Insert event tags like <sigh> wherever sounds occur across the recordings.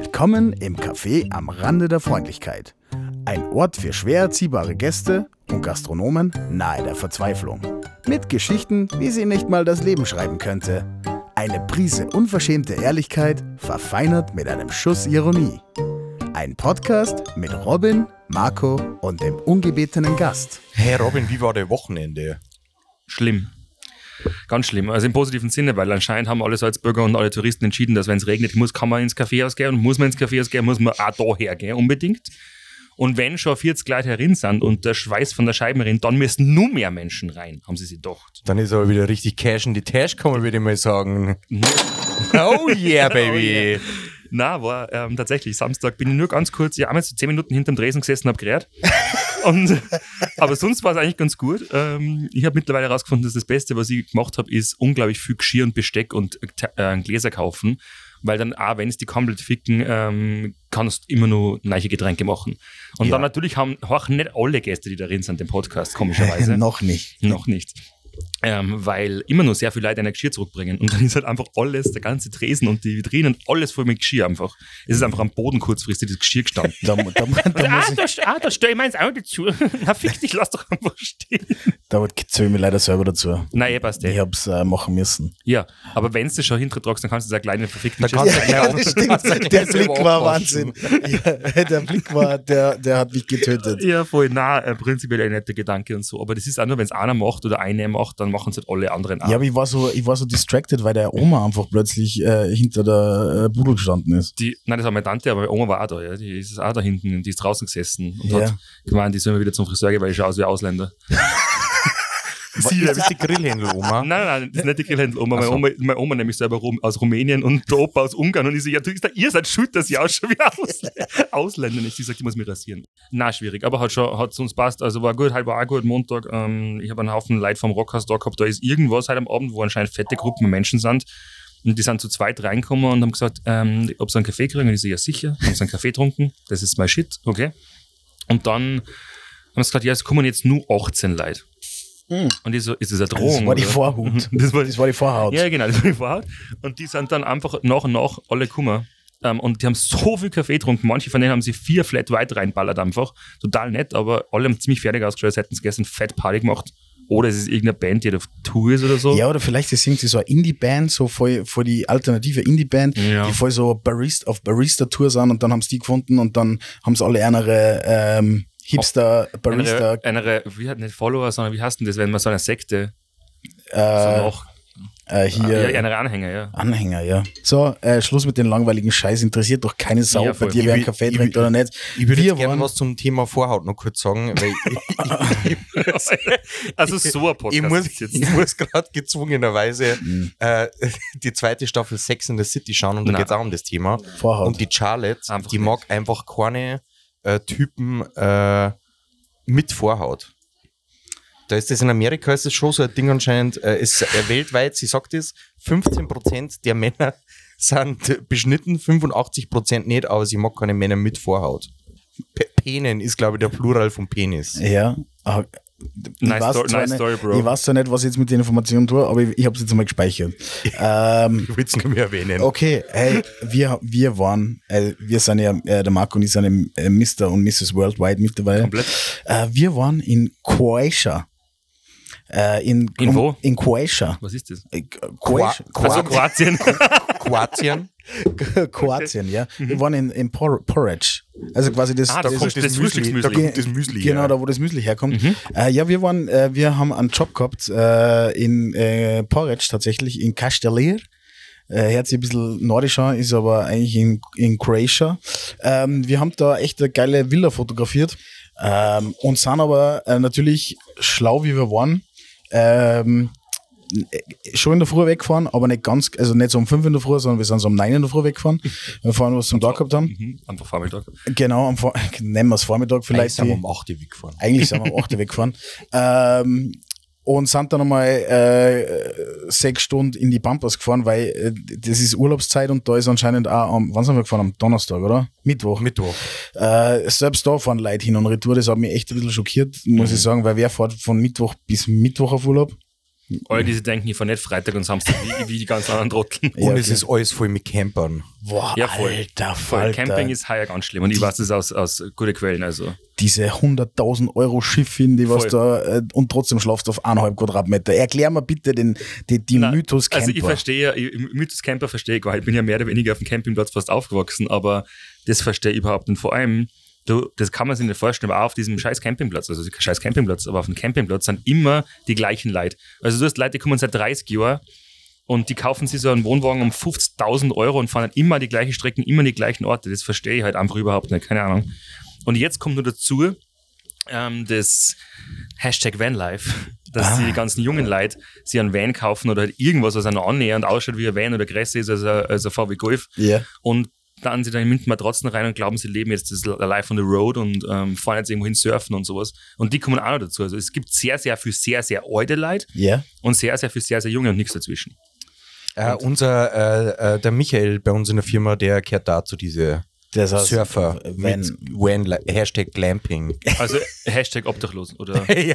Willkommen im Café am Rande der Freundlichkeit. Ein Ort für schwer erziehbare Gäste und Gastronomen nahe der Verzweiflung. Mit Geschichten, wie sie nicht mal das Leben schreiben könnte. Eine Prise unverschämte Ehrlichkeit, verfeinert mit einem Schuss Ironie. Ein Podcast mit Robin, Marco und dem ungebetenen Gast. Hey Robin, wie war der Wochenende? Schlimm. Ganz schlimm. Also im positiven Sinne, weil anscheinend haben alle Salzburger und alle Touristen entschieden, dass wenn es regnet, muss, kann man ins Kaffeehaus gehen und muss man ins Kaffeehaus gehen, muss man auch da hergehen, unbedingt. Und wenn schon 40 Leute herin sind und der Schweiß von der Scheibe rennt, dann müssen nur mehr Menschen rein, haben sie sich gedacht. Dann ist aber wieder richtig Cash in die Tasche gekommen, würde ich mal sagen. oh yeah, <laughs> baby. Na, war ähm, tatsächlich Samstag bin ich nur ganz kurz, ja, einmal so 10 Minuten hinterm Dresen gesessen, hab gerät. Und, <laughs> aber sonst war es eigentlich ganz gut. Ähm, ich habe mittlerweile herausgefunden, dass das Beste, was ich gemacht habe, ist unglaublich viel Geschirr und Besteck und äh, Gläser kaufen. Weil dann, auch wenn es die komplett ficken, ähm, kannst du immer nur neue Getränke machen. Und Ja. dann natürlich haben auch nicht alle Gäste, die da drin sind, den Podcast, komischerweise. <laughs> Noch nicht. Noch nicht. Ähm, weil immer nur sehr viele Leute ein Geschirr zurückbringen. Und dann ist halt einfach alles, der ganze Tresen und die Vitrinen, alles voll mit Geschirr einfach. Es ist einfach am Boden kurzfristig das Geschirr gestanden. Da, da, da, <laughs> muss ich, da, ah, da stell ich meins auch dazu. <laughs> Na, fick dich, lass doch einfach stehen. da zähle ich mir leider selber dazu. Nein, eh passt Ich eh. hab's äh, machen müssen. Ja, aber wenn du schon hintertragst, dann kannst du das kleine verfickten Da kannst du gleich das <laughs> stimmt. Der Blick war Wahnsinn. Ja, der Blick war, der, der hat mich getötet. Ja, voll. Na, äh, prinzipiell ein netter Gedanke und so. Aber das ist auch nur, wenn es einer macht oder eine macht, dann machen es halt alle anderen auch. Ja, aber ich war so, ich war so distracted, weil der Oma einfach plötzlich äh, hinter der äh, Budel gestanden ist. die, nein, das war meine Tante, aber meine Oma war auch da, ja. Die ist auch da hinten, die ist draußen gesessen und Ja. hat gemeint, die sollen wir wieder zum Friseur gehen, weil ich schaue aus wie Ausländer. <laughs> Sie, ist das die Grillhändel-Oma? <laughs> Nein, nein, das ist nicht die Grillhändler-Oma. Meine, Oma, meine Oma nämlich selber aus Rumänien und der Opa aus Ungarn. Und ich so, ja, du, ihr seid schuld, dass ich ausschaue wie <laughs> Ausländer. Ausländer. Und sie sagt, ich muss mich rasieren. Na, schwierig. Aber hat schon, hat uns passt. Also war gut, halt war auch gut, Montag. Ähm, ich habe einen Haufen Leute vom Rockhaus da gehabt. Da ist irgendwas halt am Abend, wo anscheinend fette Gruppen von Menschen sind. Und die sind zu zweit reingekommen und haben gesagt, ähm, ob sie einen Kaffee kriegen. Und ich so, ja, sicher. Haben sie einen Kaffee getrunken. Das ist mein Shit. Okay. Und dann haben sie gesagt, ja, es kommen jetzt nur 18 Leute. Hm. Und ich so, ist das eine Drohung? Das war die? Vorhut. <laughs> Das war, Das war die Vorhaut. ja, genau, das war die Vorhaut. Und die sind dann einfach nach und nach alle gekommen. Ähm, und die haben so viel Kaffee getrunken. Manche von denen haben sich vier Flat White reinballert einfach. Total nett, aber alle haben ziemlich fertig ausgeschaut, als hätten sie gestern Fett Party gemacht. Oder es ist irgendeine Band, die auf Tour ist oder so. Ja, oder vielleicht ist irgendwie so eine Indie-Band, so voll, voll die alternative Indie-Band, Ja. die voll so Barista, auf Barista-Tour sind und dann haben sie die gefunden und dann haben sie alle andere ähm, Hipster, Barista, Eine, eine, wie hat nicht Follower, sondern wie heißt denn das, wenn man so eine Sekte so äh, noch, äh, hier ja, eine Anhänger, ja. Anhänger, ja. So, äh, Schluss mit den langweiligen Scheiß. Interessiert doch keine Sau, Ja, bei dir, wer einen Kaffee ich trinkt oder nicht. Ich würde gerne waren- was zum Thema Vorhaut noch kurz sagen, weil ich, <laughs> also so ein Podcast ich muss, ist jetzt. ich muss gerade gezwungenerweise Mhm. äh, <laughs> die zweite Staffel Sex in the City schauen und da Nein. geht es auch um das Thema. Vorhaut. Und die Charlotte, Einfach die nicht. mag einfach keine äh, Typen äh, mit Vorhaut. Da ist das in Amerika, ist das schon so ein Ding anscheinend, äh, ist äh, weltweit, sie sagt es, 15% der Männer <laughs> sind beschnitten, 85% nicht, aber sie mag keine Männer mit Vorhaut. P Penen ist, glaube ich, der Plural von Penis. ja. Ich Nice weiß Story- nice nicht- story, bro. Ich weiß zwar nicht, was ich jetzt mit den Informationen tue, aber ich, ich habe es jetzt einmal gespeichert. <laughs> ähm, Ich will es nur mehr erwähnen. okay, hey, wir, wir waren, äh, wir sind ja, äh, der Marco und ich sind äh, Mr. und Mrs. Worldwide mittlerweile. Komplett. Äh, wir waren in Croatia. Äh, in, In wo? In Croatia. Was ist das? Äh, Croatia. Also Kroatien. <laughs> Kroatien. Kroatien, ja. Wir waren in, in Por Porridge. Also quasi das. Ah, da das kommt das das Müsli. Da kommt das Müsli Genau, her. da wo das Müsli herkommt. Äh, ja, wir waren, äh, wir haben einen Job gehabt äh, in äh, Porridge tatsächlich, in Castellir. Äh, hört sich ein bisschen nordisch an, ist aber eigentlich in, in Croatia. Ähm, wir haben da echt eine geile Villa fotografiert ähm, und sind aber äh, natürlich schlau, wie wir waren. Ähm, schon in der Früh weggefahren, aber nicht ganz, also nicht so um 5 in der Früh, sondern wir sind so um 9 in der Früh weggefahren. <laughs> Wir fahren, was zum Tag gehabt haben. Mhm, Einfach Vormittag. Genau, am Vor <laughs> nennen wir es Vormittag Eigentlich vielleicht. sind wir um 8 Uhr weggefahren. eigentlich sind wir um 8 Uhr <laughs> weggefahren. Ähm, und sind dann nochmal äh, sechs Stunden in die Pampas gefahren, weil äh, das ist Urlaubszeit und da ist anscheinend auch am, wann sind wir gefahren? Am Donnerstag, oder? Mittwoch. Mittwoch. Äh, selbst da fahren Leute hin und retour, das hat mich echt ein bisschen schockiert, muss ich sagen, weil wer fährt von Mittwoch bis Mittwoch auf Urlaub? Alle, die sich denken, ich fahre nicht Freitag und Samstag wie, wie die ganzen anderen Trotteln. <laughs> Und Ja, es ist alles voll mit Campern. Boah, Ja, voll. alter Voll. Falter. Camping ist heuer ganz schlimm und ich weiß das aus, aus guten Quellen. Also. Diese 100.000 Euro Schiffin, die was da, äh, und trotzdem schlafst du auf eineinhalb Quadratmeter. Erklär mir bitte den, die, die Nein, Mythos Camper. Also ich verstehe, ich, Mythos Camper verstehe ich gar nicht. Ich bin ja mehr oder weniger auf dem Campingplatz fast aufgewachsen, aber das verstehe ich überhaupt nicht. Vor allem, du, das kann man sich nicht vorstellen, aber auch auf diesem scheiß Campingplatz, also scheiß Campingplatz, aber auf dem Campingplatz sind immer die gleichen Leute. Also du hast Leute, die kommen seit 30 Jahren und die kaufen sich so einen Wohnwagen um 50.000 Euro und fahren dann immer die gleichen Strecken, immer die gleichen Orte. Das verstehe ich halt einfach überhaupt nicht, keine Ahnung. Und jetzt kommt nur dazu, ähm, das Hashtag Vanlife, dass Ah. die ganzen jungen Leute sich einen Van kaufen oder halt irgendwas, was einer annähernd ausschaut wie ein Van oder größer ist als ein, als ein VW Golf ja. und dann sie dann in München Matratzen rein und glauben, sie leben jetzt das Life on the Road und ähm, fahren jetzt irgendwo hin surfen und sowas. Und die kommen auch noch dazu. Also es gibt sehr, sehr viel sehr, sehr alte Leute Ja. und sehr, sehr viel sehr, sehr junge und nichts dazwischen. Äh, unser, äh, äh, der Michael bei uns in der Firma, der gehört dazu diese Das heißt, Surfer wenn, mit Van, Hashtag Glamping. Also Hashtag obdachlos oder <laughs> ja,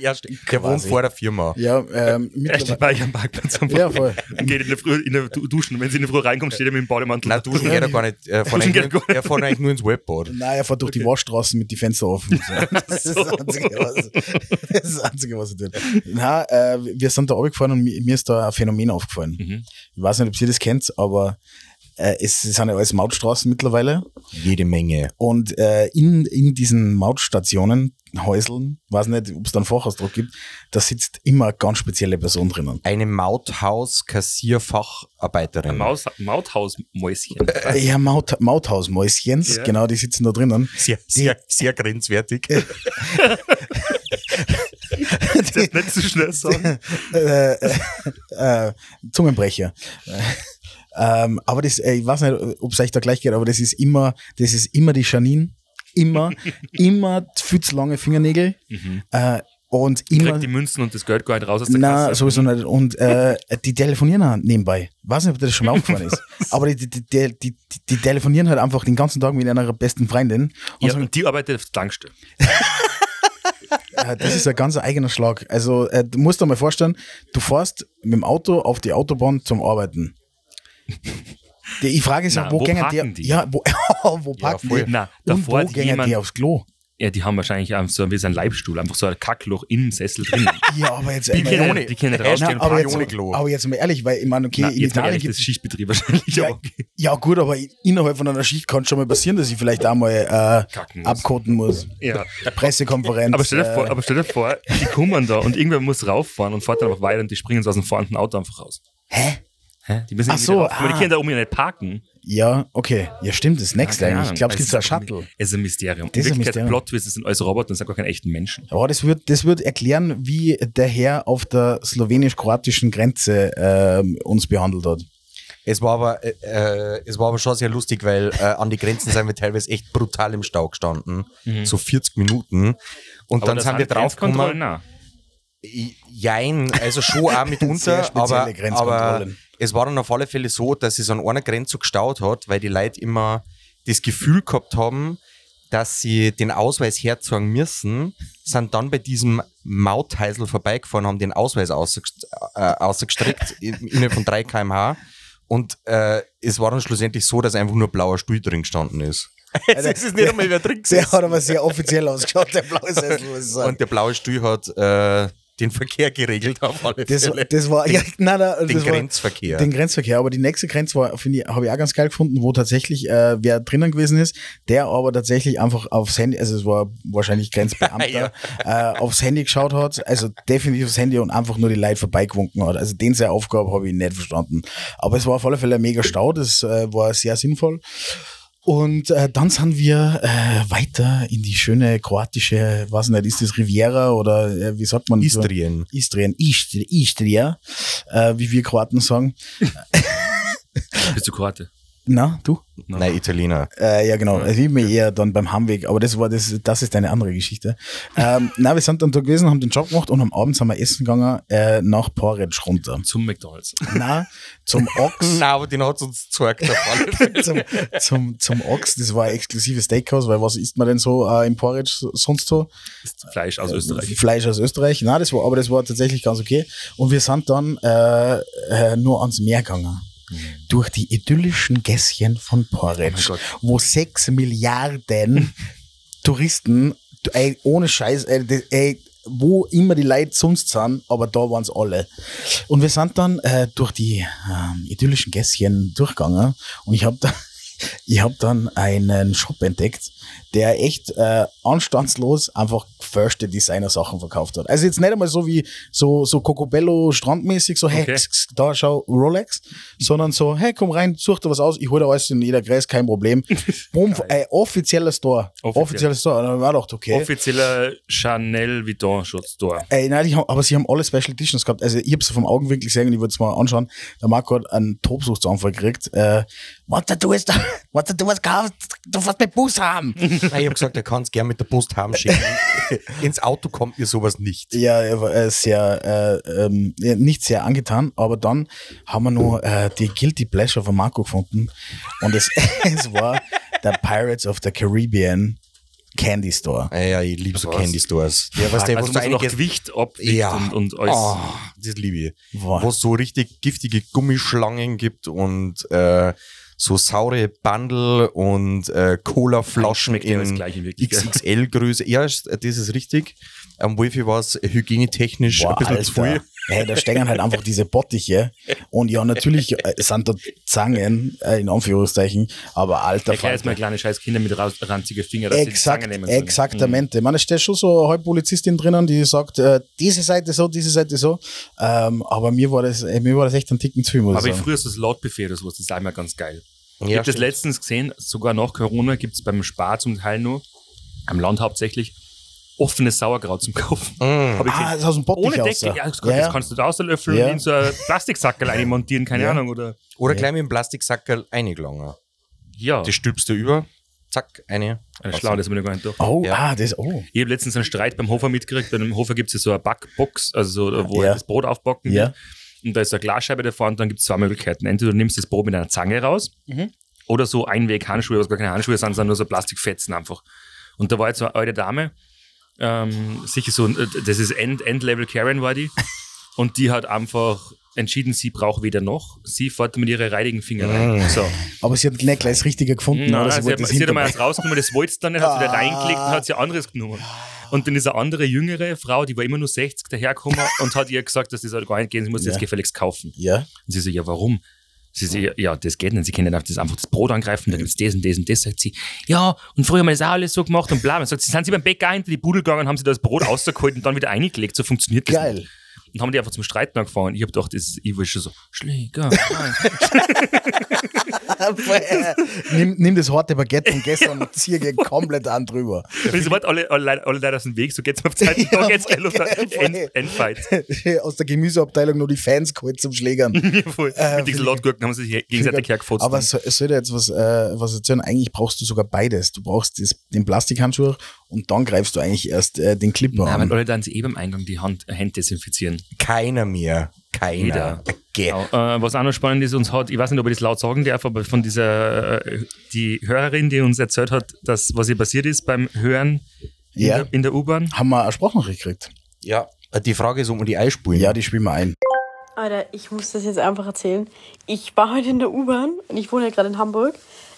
ja. Der wohnt vor der Firma. ja, ähm, <laughs> Hashtag bei am Parkplatz ja, voll. Und geht in der Früh in der Du- Duschen. Wenn sie in der Früh reinkommt, steht er mit dem Bademantel. Nein, duschen geht er gar nicht. Er fährt eigentlich, nur- gar nicht. er fährt eigentlich nur ins Webbad. Nein, er fährt durch die Waschstraßen mit die Fenster offen. <laughs> Das ist das Einzige, was, das, ist das Einzige, was er tut. Na, äh, wir sind da runtergefahren und mir, mir ist da ein Phänomen aufgefallen. Mhm. Ich weiß nicht, ob ihr das kennt, aber äh, es sind ja alles Mautstraßen mittlerweile. Jede Menge. Und äh, in, in diesen Mautstationen, Häuseln, weiß nicht, ob es da einen Fachausdruck gibt, da sitzt immer eine ganz spezielle Person drinnen. Eine Mauthaus-Kassierfacharbeiterin. Ein Maus, Mauthausmäuschen. Äh, Ja, Maut, Mauthausmäuschens, Ja. genau, die sitzen da drinnen. Sehr, sehr, sehr grenzwertig. <laughs> Das nicht zu schnell sagen. <laughs> äh, äh, äh, Zungenbrecher. Ähm, aber das, äh, ich weiß nicht, ob es euch da gleich geht, aber das ist immer, das ist immer die Janine. Immer, <laughs> immer viel zu lange Fingernägel. Äh, und immer. Kriegt die Münzen und das Geld gar nicht raus aus der Nein, Kasse. sowieso nicht. Und äh, die telefonieren auch nebenbei. Weiß nicht, ob dir das schon mal <laughs> aufgefallen ist. Aber die, die, die, die, die, telefonieren halt einfach den ganzen Tag mit einer besten Freundin. Und Ja, sagen, und die arbeitet auf der Tankstelle. <laughs> das ist ein ganz eigener Schlag. Also, äh, du musst dir mal vorstellen, du fährst mit dem Auto auf die Autobahn zum Arbeiten. Die, ich frage ist ja, wo, wo gehen parken die? die? Ja, wo, <laughs> wo parken voll. die? Na, Und davor wo hat gehen jemand, die aufs Klo? ja, die haben wahrscheinlich so wie so ein Leibstuhl, einfach so ein Kackloch im Sessel drin. <laughs> Ja, aber jetzt Die können, nicht- die können nicht Nein, rausgehen. aber, jetzt, ohne aber jetzt mal ehrlich, weil ich meine, okay, Na, in Italien ehrlich, gibt ist Schichtbetrieb wahrscheinlich. ja, okay. ja gut, aber innerhalb von einer Schicht kann es schon mal passieren, dass ich vielleicht auch mal äh, muss. abkoten muss. Ja. Pressekonferenz. Aber stell, dir vor, äh, aber stell dir vor, die kommen da und irgendwer muss rauffahren und fährt dann einfach weiter und die springen so aus dem fahrenden Auto einfach raus. hä? Hä? Die müssen Ach so, rauf, aber die ah. können da oben ja nicht parken. Ja, okay. Ja, stimmt, das Next Keine eigentlich. Ich glaube, es gibt so ein ist Shuttle. Es ist ein Mysterium. Das ist ein Mysterium. Plot Twist, das sind alles Roboter und sind gar keine echten Menschen. Ja, das wird, das wird erklären, wie der Herr auf der slowenisch-kroatischen Grenze ähm, uns behandelt hat. Es war aber, äh, äh, es war aber schon sehr lustig, weil äh, an die Grenzen sind wir teilweise echt brutal im Stau gestanden. So 40 Minuten. Und dann das sind wir Grenzkontrollen, draufgekommen. nein. Jein, also schon auch mitunter, spezielle aber, aber Grenzkontrollen. Es war dann auf alle Fälle so, dass es an einer Grenze gestaut hat, weil die Leute immer das Gefühl gehabt haben, dass sie den Ausweis herzeigen müssen, sind dann bei diesem Mautheisel vorbeigefahren, haben den Ausweis ausgest äh, ausgestreckt <laughs> in- innerhalb von 3 km/h und äh, es war dann schlussendlich so, dass einfach nur blauer Stuhl drin gestanden ist. <laughs> Also, es ist nicht einmal wer drin <laughs> Der hat aber sehr offiziell ausgeschaut, der blaue Sessel, muss ich sagen. Und der blaue Stuhl hat äh, den Verkehr geregelt auf alle Das, Fälle. das war, ja, <laughs> nein, nein, den Grenzverkehr. Den Grenzverkehr, aber die nächste Grenze war, finde ich, habe ich auch ganz geil gefunden, wo tatsächlich äh, wer drinnen gewesen ist, der aber tatsächlich einfach aufs Handy, also es war wahrscheinlich <laughs> Grenzbeamter, Ja. äh, aufs Handy geschaut hat, also definitiv aufs Handy und einfach nur die Leute vorbeigewunken hat. Also den seine Aufgabe habe ich nicht verstanden. Aber es war auf alle Fälle ein mega Stau, das äh, war sehr sinnvoll. Und äh, dann sind wir äh, weiter in die schöne kroatische, was nicht, ist das Riviera oder äh, wie sagt man? so? Istrien. Istrien, Istri- Istria, äh, wie wir Kroaten sagen. Bist du Kroate? Na, du? Nein, Italiener. Äh, ja, genau. Also ich bin eher dann beim Heimweg, aber das war das, das ist eine andere Geschichte. ähm, <laughs> na, wir sind dann da gewesen, haben den Job gemacht und am Abend sind wir essen gegangen äh, nach Porridge runter. Zum McDonalds. Na, zum Ochs. <laughs> Nein, aber den hat uns gezeigt. <laughs> zum, zum, zum Ochs, das war ein exklusives Steakhouse, weil was isst man denn so äh, im Porridge so- sonst so? Fleisch aus Österreich. Fleisch aus Österreich. Nein, das war, aber das war tatsächlich ganz okay. Und wir sind dann äh, äh, nur ans Meer gegangen. Durch die idyllischen Gässchen von Porridge, Oh wo sechs Milliarden Touristen, ey, ohne Scheiß, ey, ey, wo immer die Leute sonst sind, aber da waren es alle. Und wir sind dann äh, durch die ähm, idyllischen Gässchen durchgegangen und ich habe da, <laughs> ich hab dann einen Shop entdeckt, der echt äh, anstandslos einfach gefälschte Designer-Sachen verkauft hat. Also jetzt nicht einmal so wie so, so Cocobello strandmäßig, so, hey, Okay. da schau, Rolex, sondern so, hey, komm rein, such dir was aus, ich hol dir alles in jeder Kreis, kein Problem. <laughs> Bumm, ey, offizieller Store. Offiziell. Offizieller Store. Und dann war doch okay. Offizieller Chanel Vuitton Store. Ey, nein, die haben, aber sie haben alle Special Editions gehabt. Also ich habe sie vom Augenwinkel gesehen und ich würde es mal anschauen. Der Marco hat einen Tobsuchtsanfall gekriegt. Äh, was du <laughs> was du was gekauft, du wirst mit Bus haben. <laughs> Ich habe gesagt, er kann es gern mit der Post haben schicken. <laughs> Ins Auto kommt mir sowas nicht. Ja, er war sehr, äh, ähm, ja, nicht sehr angetan, aber dann haben wir nur äh, die Guilty Pleasure von Marco gefunden und es, <laughs> es war der Pirates of the Caribbean Candy Store. Ja, ja, ich liebe so Was? Candy Stores. Ja, was der, also was wo du so noch Gewicht abwiegt ja, und, und alles. Oh, das liebe ich. Wow. Wo es so richtig giftige Gummischlangen gibt und äh, so saure Bundle und äh, Cola-Flaschen in. XXL-Größe. Ja, das ist richtig. Am Wolfi war es hygienetechnisch Boah, ein bisschen zu viel. Alter. Hey, da stehen halt einfach diese Bottiche. Und ja, natürlich äh, sind da Zangen, äh, in Anführungszeichen, aber alter Erklär jetzt mal kleine scheiß Kinder mit ranzige Finger, dass sie die Exakt, Zange nehmen sollen. exaktamente. Man, es steht schon so eine halbe Polizistin drinnen, die sagt, äh, diese Seite so, diese Seite so. Ähm, aber mir war das, mir war das echt ein Ticken zu viel, muss Aber ich ich früher so das oder sowas, das ist einmal ganz geil. ich Ja, habe das letztens gesehen, sogar nach Corona gibt es beim Spar zum Teil nur, am Land hauptsächlich, offenes Sauerkraut zum Kaufen. Mm. Hab ich Ah, das ist aus dem Bottich Ohne raus, Decke, ja, das ja. kannst du da auslöffeln Ja. und in so ein Plastiksackerl <laughs> einmontieren, keine Ja. Ahnung, oder? Oder Ja. gleich mit dem Plastiksackerl eingelangen. Ja, Die stülpst du über, zack, eine. das schlau, das haben wir noch gar nicht durch. Oh, Ja. ah, das, oh. Ich habe letztens einen Streit beim Hofer mitgekriegt. Bei dem Hofer gibt es ja so eine Backbox, also so, wo Ja. das Brot aufbacken Ja. wird. Und da ist eine Glasscheibe davor und dann gibt es zwei Möglichkeiten. Entweder du nimmst das Brot mit einer Zange raus Mhm. oder so Einweg-Handschuhe, was gar keine Handschuhe sind, sondern nur so Plastikfetzen einfach. Und da war jetzt so eine alte Dame, ähm, sicher so, äh, das ist End- End-Level Karen war die. <laughs> Und die hat einfach entschieden, sie braucht weder noch. Sie fährt mit ihren reidigen Finger rein. Mm. So. Aber sie hat nicht gleich das Richtige gefunden, Nein, sie, Sie hat, sie hat einmal eins rausgenommen, das wollte sie dann nicht, hat sie wieder reingelegt und hat sie anderes genommen. Und dann ist eine andere jüngere Frau, die war immer nur 60 dahergekommen und hat ihr gesagt, dass das halt gar nicht gehen, sie muss Ja. das gefälligst kaufen. Ja. Und sie so, ja, warum? Sie so, ja, das geht nicht. Sie können nicht das einfach das Brot angreifen, da gibt es das und das und das. Sagt sie, ja, und früher haben wir das auch alles so gemacht und bla. Und sagt sie, sind sie beim Bäcker hinter die Bude gegangen, haben sie das Brot rausgeholt und dann wieder eingelegt. So funktioniert das. Geil. Nicht. Und haben die einfach zum Streiten angefangen. Ich habe gedacht, das, ich war schon so, Schläger. <laughs> nein. <laughs> nimm, nimm das harte Baguette von gestern und zieh gegen komplett an drüber. Und sie waren alle, alle, Leute- alle Leute aus dem Weg, so geht's mir auf Zeit, <laughs> da geht's voll. End, Endfight. <laughs> Aus der Gemüseabteilung nur die Fans geholt zum Schlägern. Ja, voll. Äh, Mit diesen find Lautgurken haben sie sich gegenseitig hergefotzt. Aber so, es soll dir jetzt was, äh, was erzählen, eigentlich brauchst du sogar beides. Du brauchst das, den Plastikhandschuh und dann greifst du eigentlich erst äh, den Clipper Nein, an. weil alle dann eh beim Eingang die Hand, Hände desinfizieren. Keiner mehr. Keiner. Jeder. Okay. Genau. Äh, was auch noch spannend ist, uns hat, ich weiß nicht, ob ich das laut sagen darf, aber von dieser, äh, die Hörerin, die uns erzählt hat, dass, was ihr passiert ist beim Hören in Ja. der, in der U-Bahn. Haben wir eine Sprachnachricht gekriegt? Ja, die Frage ist, ob wir die einspulen. Ja, die spielen wir ein. Alter, ich muss das jetzt einfach erzählen. Ich war heute in der U-Bahn und ich wohne ja gerade in Hamburg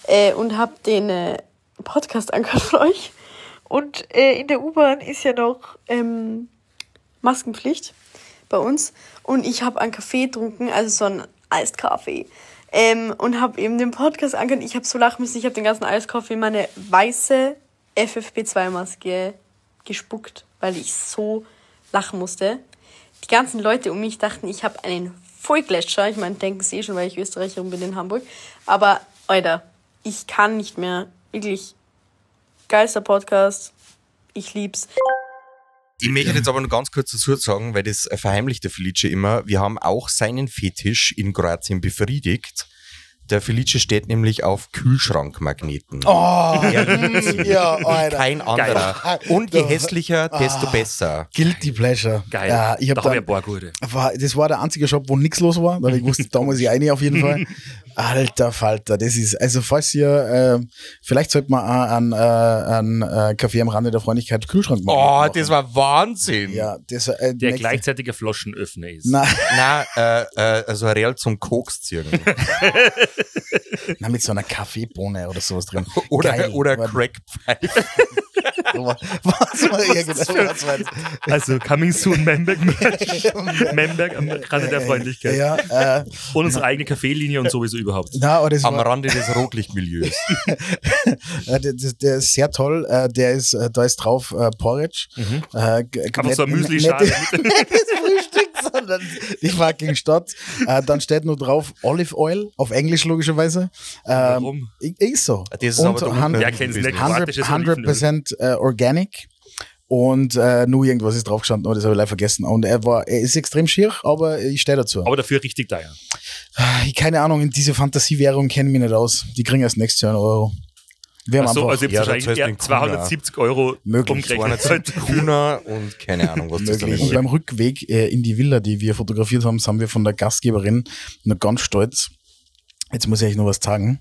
äh, und habe den äh, Podcast angehört von euch. Und äh, in der U-Bahn ist ja noch ähm, Maskenpflicht bei uns. Und ich habe einen Kaffee getrunken, also so einen Eiskaffee. Ähm, und habe eben den Podcast angehört. Ich habe so lachen müssen. Ich habe den ganzen Eiskaffee in meine weiße FFP2-Maske gespuckt, weil ich so lachen musste. Die ganzen Leute um mich dachten, ich habe einen Vollgletscher. Ich meine, denken sie eh schon, weil ich Österreicherin bin in Hamburg. Aber, Alter, ich kann nicht mehr. Wirklich, geilster Podcast. Ich lieb's. Ich möchte jetzt aber noch ganz kurz dazu sagen, weil das verheimlicht der Felice immer. Wir haben auch seinen Fetisch in Kroatien befriedigt. Der Felice steht nämlich auf Kühlschrankmagneten. Oh, <laughs> ja, Alter. Kein anderer. Und je hässlicher, desto besser. Guilty Pleasure. Geil. Ja, ich hab da habe ich ein paar gute. war, das war der einzige Shop, wo nichts los war. Da hab ich gewusst, da muss ich rein auf jeden Fall. <laughs> Alter Falter, das ist, also falls ihr, äh, vielleicht sollte man äh, einen äh, Kaffee am Rande der Freundlichkeit Kühlschrank machen. Oh, machen. das war Wahnsinn. Ja, das äh, Der nächste- gleichzeitig ein Flaschenöffner ist. Na, Na, äh, äh, also real zum Koks ziehen. <laughs> na, mit so einer Kaffeebohne oder sowas drin. Oder, Geil. oder Crackpfeife. Was war irgendwas? Also Coming Soon Memberg. Memberg am Rande der Freundlichkeit. Ja, äh, Und unsere eigene Kaffeelinie und sowieso überhaupt. na, aber das Am war, Rande des Rotlichtmilieus. äh, der, der- ist sehr toll. Äh, der ist, äh, da ist drauf äh, Porridge. Äh, Mhm. Einfach so ein Müsli-Schale. das Frühstück, <laughs> sondern die fucking Stadt. Äh, dann steht nur drauf Olive Oil, auf Englisch logischerweise. Ähm, Warum? Ist so. Das ist Und aber der han- Unterschied. Ja, kennst du nicht. 100%, Kroatisches Olivenöl. 100% äh, organic. Und äh, nur irgendwas ist drauf gestanden, aber das habe ich leider vergessen. Und er war, er ist extrem schier, aber ich stehe dazu. Aber dafür richtig teuer. Ich, keine Ahnung, in diese Fantasiewährung kenne ich mich nicht aus. Die kriegen erst nächstes Jahr einen Euro. Wir haben einfach also ja, wahrscheinlich eher den Kuna. 270 Euro Möglich. umgerechnet. 270 <laughs> Kuna und keine Ahnung, was das dann möglich. Und ist. beim Rückweg äh, in die Villa, die wir fotografiert haben, haben wir von der Gastgeberin noch ganz stolz. Jetzt muss ich euch noch was sagen.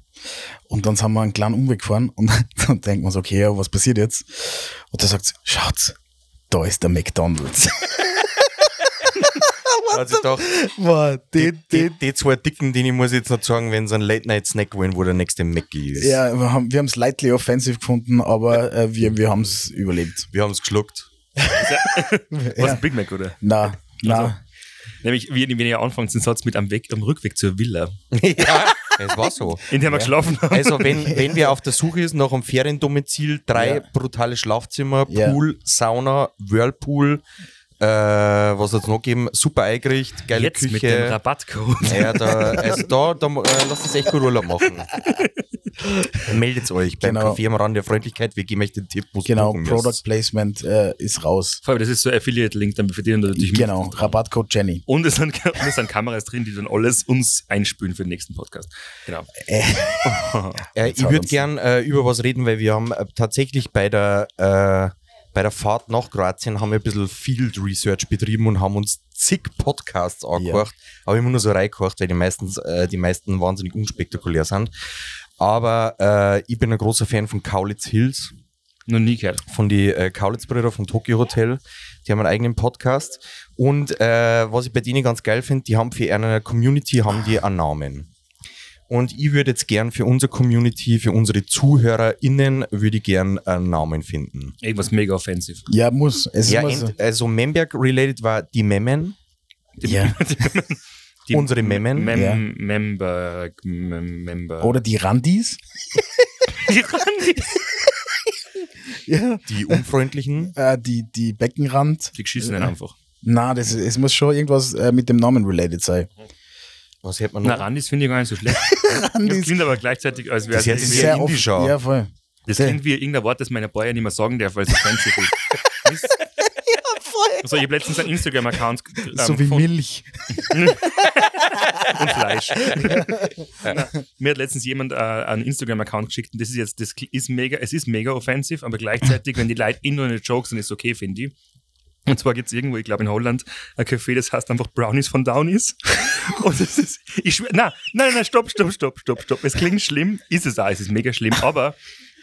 Und dann sind wir einen kleinen Umweg gefahren und <laughs> dann denken wir uns, okay, ja, was passiert jetzt? Und da sagt sie, schaut's, da ist der McDonalds. <laughs> Also doch, Boah, die, die, die, die, die zwei Dicken, die ich muss jetzt noch sagen, wenn sie einen Late-Night-Snack wollen, wo der nächste Mackie ist. ja, wir haben wir es slightly offensive gefunden, aber äh, wir, wir haben es überlebt. Wir haben es geschluckt. Was Ja. ein Big Mac, oder? Na, na. Also, Nämlich, wenn ihr anfangt, den Satz mit am, Weg, am Rückweg zur Villa, ja, es war so. in der wir geschlafen haben. Also wenn, wenn wir auf der Suche ist nach einem Feriendomizil, drei Ja. brutale Schlafzimmer, Ja. Pool, Sauna, Whirlpool, äh, was hat es noch gegeben? Super eingerichtet, geile Jetzt mit dem Küche. Rabattcode. Ja, da, also da, da äh, lasst es echt gut Urlaub machen. <laughs> Meldet euch beim Genau. Café am Rand der Freundlichkeit. Wir geben euch den Tipp, wo Genau, Product müsst. Placement äh, ist raus. Vor allem, das ist so ein Affiliate-Link, dann verdienen wir natürlich mit. Genau, Rabattcode Jenny. Und es, sind, <laughs> und es sind Kameras drin, die dann alles uns einspülen für den nächsten Podcast. Genau. Äh, <laughs> Jetzt ich würde uns- gern äh, über was reden, weil wir haben äh, tatsächlich bei der, äh, bei der Fahrt nach Kroatien haben wir ein bisschen Field Research betrieben und haben uns zig Podcasts angehört, aber immer nur so reingehört, weil die meisten, äh, die meisten wahnsinnig unspektakulär sind. Aber äh, ich bin ein großer Fan von Kaulitz Hills, Noch nie gehört. von die äh, Kaulitz-Brüder vom Tokyo Hotel. Die haben einen eigenen Podcast. Und äh, was ich bei denen ganz geil finde, die haben für ihre Community haben die einen Namen. Und ich würde jetzt gern für unsere Community, für unsere ZuhörerInnen, würde ich gern einen Namen finden. Irgendwas mega offensiv. Ja, muss. Es Ja, so. also Memberg-related war die Memmen, Ja. <laughs> Die Unsere Memmen. Mem Ja. Member. Mem Member. Oder die Randis. <laughs> die Randis. <laughs> Ja. die Unfreundlichen. Äh, die, die Beckenrand. Die Geschissenen einfach. Na, das, es muss schon irgendwas äh, mit dem Namen related sein. Was hätte man Na, noch? Randis finde ich gar nicht so schlecht. <laughs> Das Randis. klingt aber gleichzeitig, als wäre Das es sehr indischer. Ja, voll. Das klingt wie irgendein Wort, das meine Bäuer nicht mehr sagen darf, weil es offensiv ist. Wisst- Also, ich habe letztens einen Instagram-Account ähm, so wie Milch. <laughs> und Fleisch. <laughs> Na, mir hat letztens jemand äh, einen Instagram-Account geschickt und das ist jetzt, das ist mega, es ist mega offensiv, aber gleichzeitig, wenn die Leute in nur eine Jokes sind, ist okay, finde ich. Und zwar gibt es irgendwo, ich glaube in Holland, ein Café, das heißt einfach Brownies von Downies. <laughs> Und es ist, ich schwör, nein, nein, nein, stopp, stopp, stopp, stopp, stopp. Es klingt schlimm, ist es auch, es ist mega schlimm, aber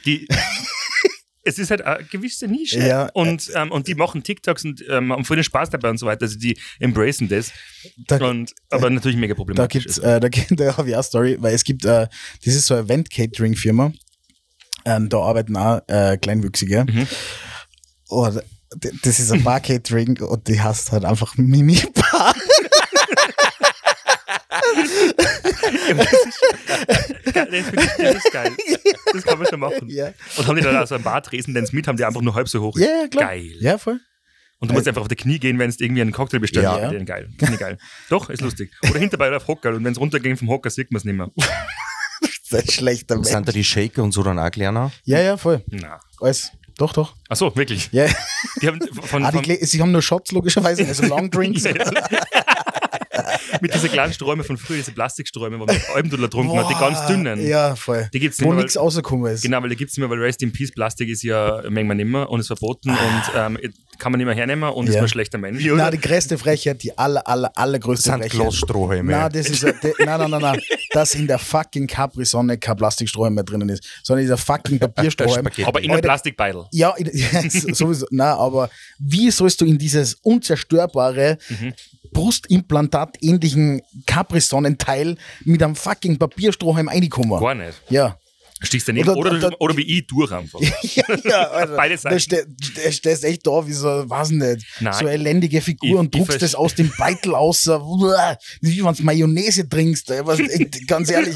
die, <laughs> es ist halt eine gewisse Nische. Ja, und, ähm, und die machen TikToks und ähm, haben voll den Spaß dabei und so weiter. Also die embracen das. Da, Und, aber natürlich mega da problematisch. gibt's, äh, da, <laughs> da habe ich auch eine Story, weil es gibt, äh, das ist so eine Event-Catering-Firma. Ähm, da arbeiten auch äh, Kleinwüchsige. Mhm. Und das ist ein Bar-Catering und die heißt halt einfach Mimi-Bar. <laughs> Das, ist geil. Das kann man schon machen. Ja. Und haben die dann also einen Bartresen, den sie mit haben, die einfach nur halb so hoch. Ja, ja, klar. Geil. Ja, voll. Und du musst einfach auf die Knie gehen, wenn du irgendwie einen Cocktail bestellst. Ja. Ja. Den geil. Finde ich geil. Doch, ist lustig. Oder hinterbei auf Hocker. Und wenn es runtergeht vom Hocker, sieht man es nicht mehr. <laughs> Das ist ein schlechter Mensch. Sind da die Shaker und so dann auch kleiner? Ja, ja, voll. Na. Alles. Doch, doch. Ach so, wirklich. Ja. Die haben von, Ah, die, sie haben nur Shots, logischerweise, also <laughs> Long Drinks. <laughs> Mit diesen kleinen Sträumen von früher, diese Plastiksträume, wo man Almdudler getrunken hat, die ganz dünnen. Ja, voll. Die gibt's Wo nicht mehr, nichts rausgekommen ist. Genau, weil die gibt es nicht mehr, weil Rest in Peace Plastik ist ja manchmal nicht mehr und ist verboten und ähm, kann man nicht mehr hernehmen und ist Ah. Ja. man ein schlechter Mensch. Na, die größte Frechheit, die aller, aller, allergrößte Das sind Frechheit. Glasstrohhalme. Nein, das ist, de, nein, nein, nein, nein, dass in der fucking Capri-Sonne kein Plastikstrohhalm mehr drinnen ist, sondern dieser fucking Papierstrohhalm. Aber in einem Alter. Plastikbeidel. Ja, in- <laughs> ja, sowieso, na, aber wie sollst du in dieses unzerstörbare Mhm. Brustimplantat-ähnlichen Capri-Sonnenteil mit einem fucking Papierstrohhalm reinkommen? Gar nicht. Ja. Stichst du daneben Oder- oder, oder, oder- wie ich durch einfach. <laughs> ja, ja, Alter. <laughs> Beide Seiten. Da stehst echt da wie so, weiß nicht, Nein. so eine elendige Figur Ich- und druckst das aus dem Beitel aus, wie wenn du Mayonnaise trinkst. echt, <laughs> ganz ehrlich.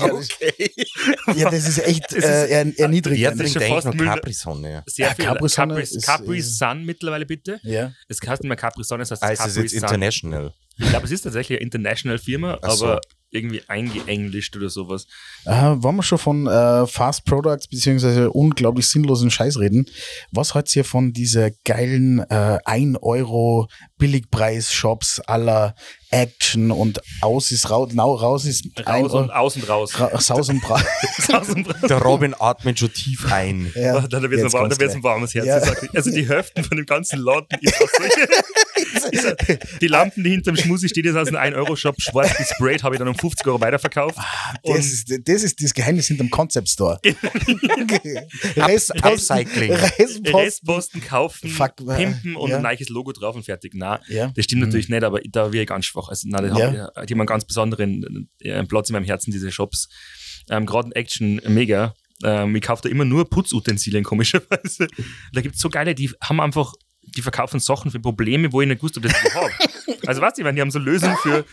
Ja, das ist echt ist- äh, er, erniedrigend. Ist eigentlich fast noch Müll- Capri-Sonne? Sehr Ja, viel. Capri-Sonne Capri, ist- Capri ist- Sun mittlerweile bitte. Ja. Es heißt nicht mehr Capri Sun, es heißt Ah, es ist jetzt Sun. international. Ich glaube, es ist tatsächlich eine international Firma, Ach so. aber irgendwie eingeenglischt oder sowas. Äh, wenn wir schon von äh, Fast Products beziehungsweise unglaublich sinnlosen Scheiß reden, was haltet ihr von diese geilen äh, 1 Euro Billigpreis-Shops aller Action und aus ist raus, nau, raus ist ein Raus und Euro, aus und raus. ra, Saus <laughs> und raus. Der Robin atmet schon tief ein. ja, da wird es jetzt ein, warmes Herz. Ja. Also die Hälfte von dem ganzen Laden <laughs> ist aus solche. <laughs> Die Lampen, die hinterm Schmusi steht, ist aus einem 1-Euro-Shop, schwarz gesprayt, habe ich dann um 50 Euro weiterverkauft. Das ist, das ist das Geheimnis hinterm Concept Store. <laughs> Ups- <laughs> Upcycling. Restposten. Restposten kaufen, Fuck, äh, pimpen und ja. ein neues Logo drauf und fertig. Na, Ja. das stimmt natürlich nicht, aber da wäre ich ganz schwach. Also, nein, die, Ja. haben, die haben einen ganz besonderen äh, Platz in meinem Herzen, diese Shops. Ähm, Gerade in Action mega. Ähm, ich kaufe da immer nur Putzutensilien, komischerweise. Da gibt es so geile, die haben einfach, die verkaufen Sachen für Probleme, wo ich nicht wusste, ob das ich habe. <laughs> Also weißt du, ich meine, die haben so Lösungen für,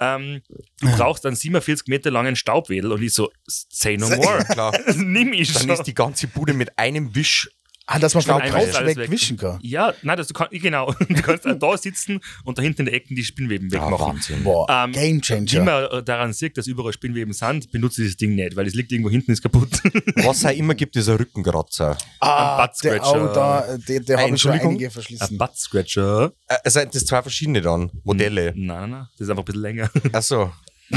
ähm, du brauchst einen 47 Meter langen Staubwedel und ich so, say no more. <laughs> Klar. <laughs> Nimm ich Dann schon. ist die ganze Bude mit einem Wisch. Ah, dass man draußen alles wegwischen kann. Ja, nein, das, <laughs> du kannst, genau. Du kannst da sitzen und da hinten in der Ecke die Spinnweben Ja, wegmachen. Wahnsinn. Boah, Ähm, Game Wie Changer. man äh, daran sieht, dass überall Spinnweben sind, benutze ich das Ding nicht, weil es liegt irgendwo hinten, ist kaputt. <laughs> Was es auch immer gibt, ist ein Rückenkratzer. Ah, Butt der, Scratcher. oh, da, der, der habe ich schon einige Ein verschlissen. Butt Scratcher. Äh, Also, das sind zwei verschiedene dann, Modelle. Nein, nein, nein, das ist einfach ein bisschen länger. Achso, <laughs>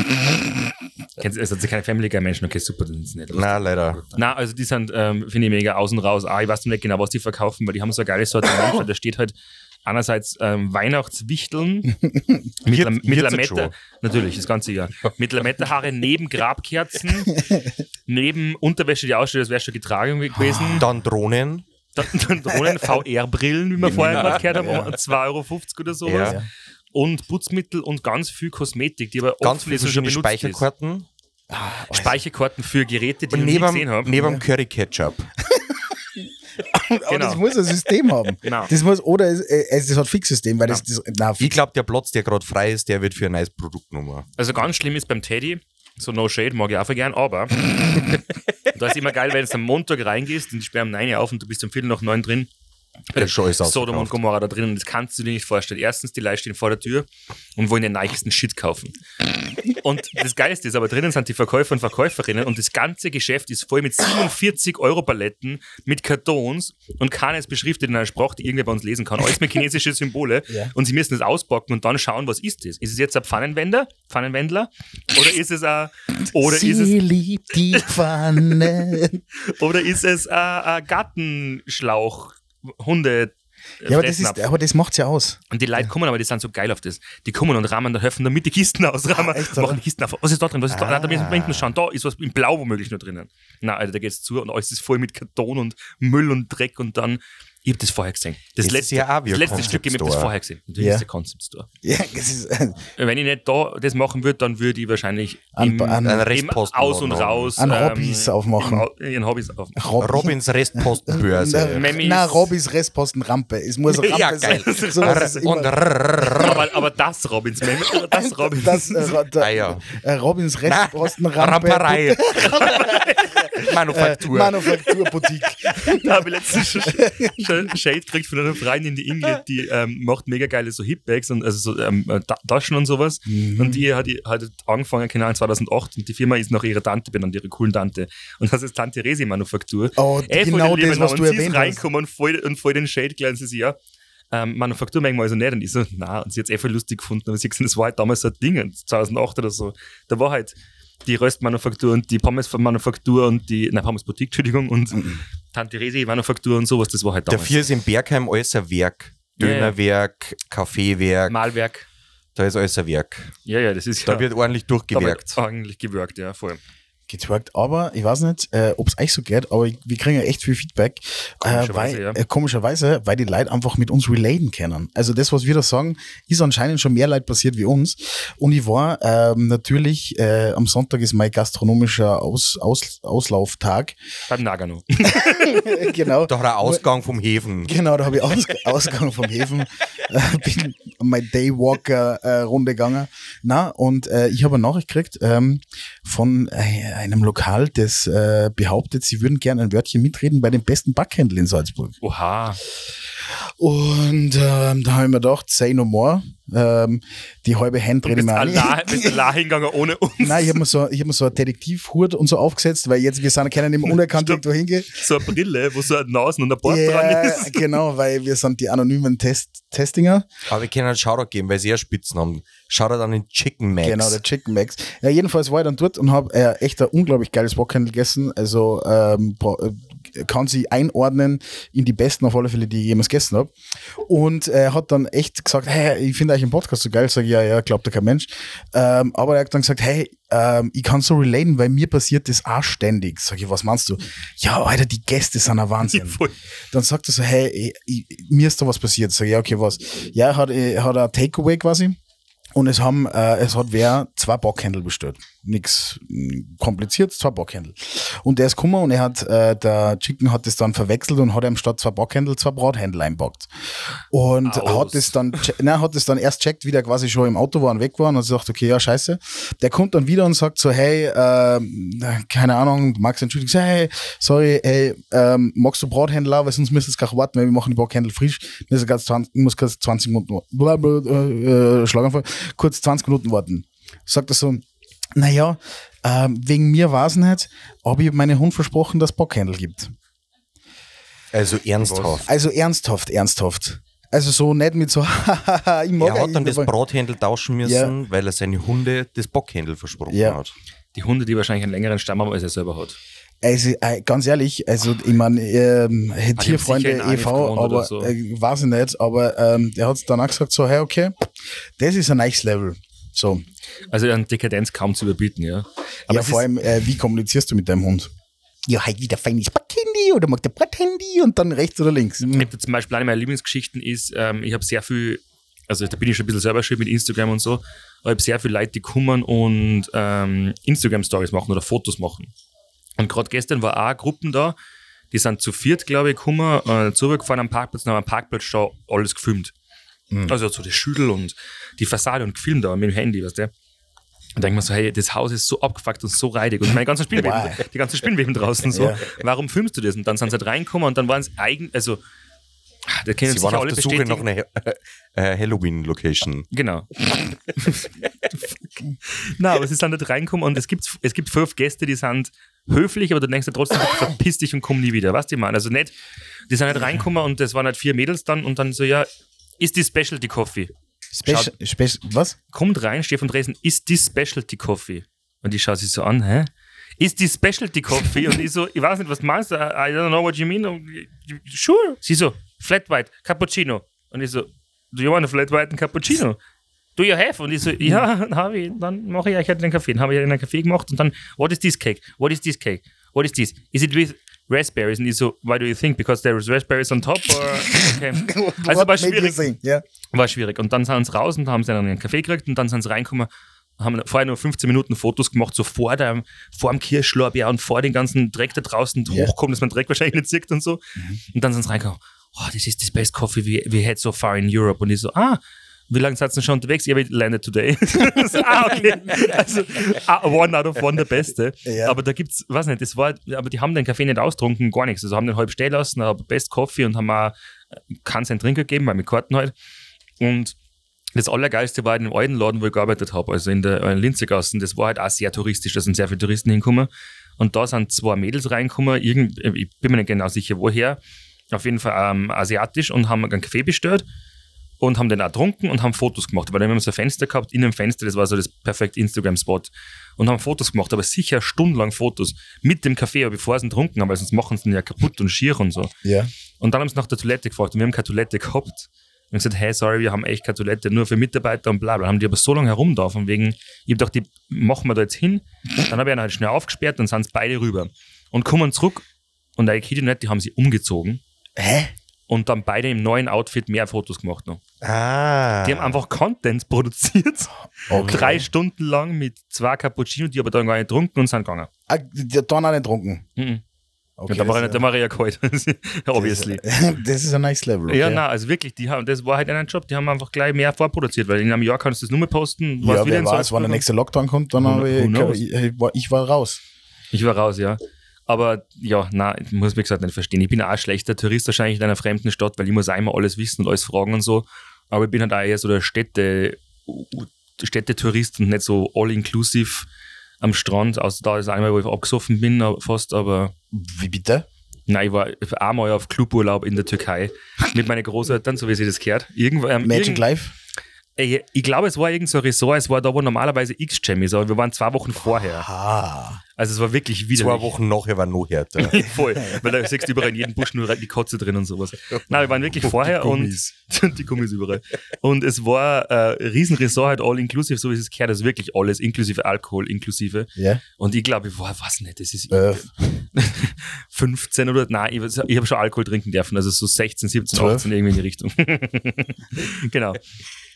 Kennst also das sind keine Family Guy Menschen, okay, super, das ist nicht. na leider. Na, also die sind, ähm, finde ich mega außen raus. Ah, ich weiß noch nicht genau, was die verkaufen, weil die haben so ein geiles Sortiment, <laughs> da steht halt einerseits ähm, Weihnachtswichteln <laughs> mit, Lam mit Lametta, natürlich, das ganze Jahr, mit Lamettehaare neben Grabkerzen, <laughs> neben Unterwäsche, die aussieht, als wäre schon getragen gewesen. <gasps> Dann Drohnen. Dann, dann Drohnen, VR-Brillen, wie wir vorher gerade gehört haben, um 2,50 Euro oder sowas. Ja. Und Putzmittel und ganz viel Kosmetik, die aber Ganz oft viele verschiedene Speicherkarten. ist. Speicherkarten für Geräte, die ich neben, gesehen habe. neben Curry Ketchup. <laughs> Aber Genau. das muss ein System haben. Genau. Das muss, oder es, äh, es das hat Fixsystem, weil das, das na, Ich glaube, der Platz, der gerade frei ist, der wird für ein neues Produkt nummer. Also ganz schlimm ist beim Teddy, so no shade, mag ich auch voll gern, aber <laughs> da ist immer geil, wenn du am Montag reingehst und die sperren um 9 Uhr auf und du bist um Viertel nach 9 drin. Der Show ist Sodom und. Gomorra da drin und das kannst du dir nicht vorstellen. Erstens, die Leute stehen vor der Tür und wollen den neuesten Shit kaufen. Und das Geilste ist aber, drinnen sind die Verkäufer und Verkäuferinnen und das ganze Geschäft ist voll mit 47 Euro Paletten, mit Kartons und keines beschriftet in einer Sprache, die irgendwer bei uns lesen kann. Alles mit chinesische Symbole <laughs> Ja. und sie müssen das auspacken und dann schauen, was ist das? Ist es jetzt ein Pfannenwender, Pfannenwendler oder ist es ein, oder Sie ist es, liebt die Pfanne. <laughs> oder ist es ein, ein Gartenschlauch, Hunde, ja, aber das, ist, aber das macht's ja aus. Und die Leute kommen, aber die sind so geil auf das. Die kommen und rahmen, da helfen damit die Kisten aus, rahmen, Ah, machen die Kisten auf. Was ist da drin? Was ist da? Ah. Da müssen wir hinten schauen. Da ist was in Blau womöglich noch drinnen. Na, Alter, da geht's zu und alles ist voll mit Karton und Müll und Dreck und dann. Ich hab das vorher gesehen. Das, Das ist letzte, ja das letzte Stück, ich hab das vorher gesehen. Natürlich Ja. ist der Concept Store. Ja, das ist, äh, Wenn ich nicht da das machen würde, dann würde ich wahrscheinlich An- im, an- im Ein Restposten Aus und haben. raus. An Hobbys aufmachen. im In Hobbys aufmachen. Robin. Robins Restpostenbörse. <laughs> Memmis. Na, Robbys Restpostenrampe. Es muss <laughs> eine Rampe ja, geil. sein. So, Und aber, aber das Robins, <laughs> das Robins. das, äh, da, Ah, ja. äh, Robins Restpostenrampe. Ramperei. Manufaktur. Manufakturboutique. Da habe ich letztens schon <laughs> Shade gekriegt von einer Freundin, die Ingrid, die ähm, macht mega geile so Hip-Bags und also so ähm, äh, Ta- Taschen und sowas. Und die hat, hat angefangen, genau in 2008 und die Firma ist nach ihrer Tante benannt, ihre coolen Tante. Und das ist Tante Resi Manufaktur. Oh, Ey, genau die das, was Namen. du und erwähnt hast. reingekommen und voll, und voll den Shade und sie so, ja, ähm, Manufaktur manchmal also nicht. Und ich so, na, und sie hat es eh voll lustig gefunden. Aber sie hat gesagt, das war halt damals so ein Ding, 2008 oder so. Da war halt die Röstmanufaktur und die Pommesmanufaktur und die, nein, Pommes Boutique, Entschuldigung, und Tante Resi Manufaktur und sowas, das war halt damals. Dafür ist in Bergheim alles ein Werk. Ja, ja. Dönerwerk, Kaffeewerk, Malwerk. da ist alles ein Werk. Ja, ja, das ist Da ja wird ordentlich da wird durchgewerkt. Eigentlich gewirkt, ja, voll. Getwerkt. Aber ich weiß nicht, äh, ob es euch so geht, aber ich, wir kriegen ja echt viel Feedback. Äh, Komischerweise, weil, ja. äh, komischerweise, weil die Leute einfach mit uns relaten können. Also das, was wir da sagen, ist anscheinend schon mehr Leid passiert wie uns. Und ich war ähm, natürlich, äh, am Sonntag ist mein gastronomischer Aus, Aus, Auslauftag. Beim Nagano. <laughs> <laughs> genau. Da hat er Ausgang vom Häfen. Genau, da habe ich Aus Ausgang vom Häfen, äh, bin meine Daywalker-Runde gegangen. Na, und äh, ich habe eine Nachricht gekriegt ähm, von äh, einem Lokal, das äh, behauptet, sie würden gerne ein Wörtchen mitreden bei dem besten Backhändler in Salzburg. Oha. Und ähm, da habe ich mir gedacht, say no more. Ähm, die halbe Hand bist mir an. bist <laughs> allein hingegangen ohne uns. Nein, ich habe mir so, ich hab mir so eine Detektivhut und so aufgesetzt, weil jetzt, wir sind keiner mehr <laughs> unerkannt irgendwo hingehe. So eine Brille, wo so eine Nase und ein Bart dran Ja, ist. <laughs> genau, weil wir sind die anonymen Test Testinger. Aber wir können einen Shoutout geben, weil sie ja Spitzen haben. Shoutout an den Chicken Max. Genau, der Chicken Max. Ja, jedenfalls war ich dann dort und habe äh, echt ein unglaublich geiles Bockhändel gegessen. Also ähm, äh, kann sie einordnen in die besten auf alle Fälle, die ich jemals gegessen habe. Und er hat dann echt gesagt, hey, ich finde euch im Podcast so geil. Sag ich, ja, ja, glaubt ja kein Mensch. Ähm, aber er hat dann gesagt, hey, ähm, ich kann so relaten, weil mir passiert das auch ständig. Sag ich, was meinst du? Ja, Alter, die Gäste sind ein Wahnsinn. <laughs> Dann sagt er so, hey, ich, ich, mir ist da was passiert. Sag ich, ja, okay, was? Ja, er hat, er hat ein Takeaway quasi. Und es haben, äh, es hat wer zwei Bockhändel bestellt. Nix mm, kompliziert, zwei Bockhändel. Und der ist gekommen und er hat, äh, der Chicken hat das dann verwechselt und hat ihm statt zwei Bockhändel zwei Brathändel einpackt. Und Aus. hat es dann, nein, hat es dann erst checkt, wie der quasi schon im Auto war und weg war und hat gesagt, okay, ja, scheiße. Der kommt dann wieder und sagt so, hey, ähm, keine Ahnung, entschuldigen, so, hey, sorry, hey, ähm, magst du Brathändel auch, weil sonst müsstest du gar warten, weil wir machen die Bockhändel frisch. Ist ganz 20, ich muss kurz 20 Minuten, bla, bla, äh, äh, Schlaganfall, kurz 20 Minuten warten. Sagt er so, naja, ähm, wegen mir war es nicht, aber ich habe meinem Hund versprochen, dass es Bockhändel gibt. Also ernsthaft. Also ernsthaft, ernsthaft. Also so nicht mit so, <laughs> hahaha, ich mag Er hat dann das Brathändel tauschen müssen, weil er seine Hunde das Bockhändel versprochen Ja. hat. Die Hunde, die wahrscheinlich einen längeren Stamm haben, als er selber hat. Also äh, ganz ehrlich, also ich meine, ähm, Tierfreunde e.V., oder aber so. äh, weiß ich nicht, aber ähm, der hat dann auch gesagt, so, hey, okay, das ist ein nice Level. So. Also an Dekadenz kaum zu überbieten, ja. Aber ja, vor allem, äh, wie kommunizierst du mit deinem Hund? Ja, halt wieder feines Backhandy oder mag der Brathändy und dann rechts oder links. ich hab zum Beispiel eine meiner Lieblingsgeschichten ist, ähm, ich habe sehr viel, also da bin ich schon ein bisschen selber schuld mit Instagram und so, aber ich habe sehr viele Leute, die kommen und ähm, Instagram-Stories machen oder Fotos machen. Und gerade gestern war auch Gruppen da, die sind zu viert, glaube ich, gekommen, äh, zurückgefahren am Parkplatz, und haben am Parkplatz schon alles gefilmt. Also so die Schüttel und die Fassade und gefilmt da mit dem Handy, weißt du. Und denke mir so, hey, das Haus ist so abgefuckt und so reidig und meine ganzen Spinnweben, <laughs> Wow. die ganzen Spinnweben draußen so. Ja. Warum filmst du das? Und dann sind sie halt reingekommen und dann waren es eigen, also, da können Sie waren auf der Suche bestätigen. nach einer äh, Halloween-Location. Genau. <laughs> Na, aber sie sind nicht reingekommen und es gibt, es gibt fünf Gäste, die sind höflich, aber du denkst dir trotzdem, verpiss dich und komm nie wieder. Weißt du, ich meine? Also nicht, die sind nicht reingekommen und das waren halt vier Mädels dann und dann so, ja, ist die Specialty Coffee? Special, Special, was? Kommt rein, Stefan Dresen, ist die Specialty Coffee? Und ich schaue sie so an, hä? Ist die Specialty Coffee? und ich so, ich weiß nicht, was meinst du? I I don't know what you mean. Und Sure. Sie so, Flat White, Cappuccino. Und ich so, do you want a Flat White and Cappuccino? Do you have? Und ich so, ja, habe ich. Dann mache ich euch halt einen Kaffee. Dann habe ich einen Kaffee gemacht und dann, what is this cake? What is this cake? What is this? Is it with raspberries? Und ich so, why do you think? Because there is raspberries on top? Or? Okay. <laughs> Also war schwierig. think? Ja. War schwierig. Und dann sind sie raus und haben sie dann einen Kaffee gekriegt und dann sind sie reingekommen, haben vorher nur 15 Minuten Fotos gemacht, so vor dem, vor dem Kirschlorbeer und vor den ganzen Dreck da draußen Ja. hochkommen, dass man Dreck wahrscheinlich nicht sieht und so. Und dann sind sie reingekommen, oh, this is the best coffee we, we had so far in Europe. Und ich so, ah, wie lange seid ihr schon unterwegs? Ja, wir landed today. <laughs> ah, okay. Also, ah, one out of one der Beste. Ja. Aber da gibt's, weiß nicht, das war, aber die haben den Kaffee nicht austrunken, gar nichts. Also haben den halb stehen lassen, aber Best Coffee und haben auch keinen seinen Trinker gegeben, weil mit Karten halt. Und das Allergeilste war in dem alten Laden, wo ich gearbeitet habe, also in der äh, Linzegassen. Das war halt auch sehr touristisch, da sind sehr viele Touristen hingekommen. Und da sind zwei Mädels reingekommen, irgend, äh, ich bin mir nicht genau sicher woher, auf jeden Fall ähm, asiatisch und haben einen Kaffee bestellt und haben den auch getrunken und haben Fotos gemacht. Weil dann haben wir so ein Fenster gehabt, in dem Fenster, das war so das perfekte Instagram-Spot. Und haben Fotos gemacht, aber sicher stundenlang Fotos mit dem Kaffee, aber bevor sie ihn getrunken haben, weil sonst machen sie ihn ja kaputt und schier und so. Ja. Und dann haben sie nach der Toilette gefragt und wir haben keine Toilette gehabt. Und gesagt, hey, sorry, wir haben echt keine Toilette, nur für Mitarbeiter und bla bla. Haben die aber so lange herum da, von wegen, ich hab gedacht, die machen wir da jetzt hin. Dann habe ich einen halt schnell aufgesperrt und sind beide rüber. Und kommen zurück und der Kid nicht, die haben sie umgezogen Hä? und dann beide im neuen Outfit mehr Fotos gemacht noch. Ah. Die haben einfach Content produziert. <laughs> Okay. Drei Stunden lang mit zwei Cappuccino, die aber dann gar nicht getrunken und sind gegangen. Ah, die hat dann auch nicht getrunken. Mhm. Okay, ja, da, war ja kalt. <laughs> Obviously. <laughs> Das ist ein nice Level. Okay. Ja, nein, also wirklich, die haben, das war halt ein Job, die haben einfach gleich mehr vorproduziert, weil in einem Jahr kannst du das nur mehr posten. was Ja, wer weiß, wann der nächste Lockdown kommt, dann habe ich, ich, ich, war, raus. Ich war raus, ja. Aber ja, na, ich muss mich gesagt nicht verstehen. Ich bin auch ein schlechter Tourist wahrscheinlich in einer fremden Stadt, weil ich muss immer alles wissen und alles fragen und so. Aber ich bin halt auch eher so der Städte, Städtetourist und nicht so all-inclusive am Strand. Außer da ist einmal, wo ich abgesoffen bin, aber- fast, aber Wie bitte? nein, ich war einmal auf Cluburlaub in der Türkei mit meinen Großeltern, so wie sie das gehört. Irgendwo, ähm, Magic Life? Ey, ich glaube, es war irgend so ein Resort, es war da, wo normalerweise X-Jam ist, aber wir waren zwei Wochen vorher. Ah. Also es war wirklich wieder. Zwei Wochen nachher war noch härter. <laughs> Voll, weil da siehst du überall in jedem Busch nur die Kotze drin und sowas. Nein, wir waren wirklich vorher und Gummis. <laughs> die Gummis überall. Und es war äh, Riesenresort, halt all inclusive, so wie es gehört, also wirklich alles, inklusive Alkohol, inklusive. Ja. Und ich glaube, ich war, was nicht, das ist Äh, <laughs> 15 oder, nein, ich, ich habe schon Alkohol trinken dürfen, also so 16, 17, 12. 18 irgendwie in die Richtung. genau.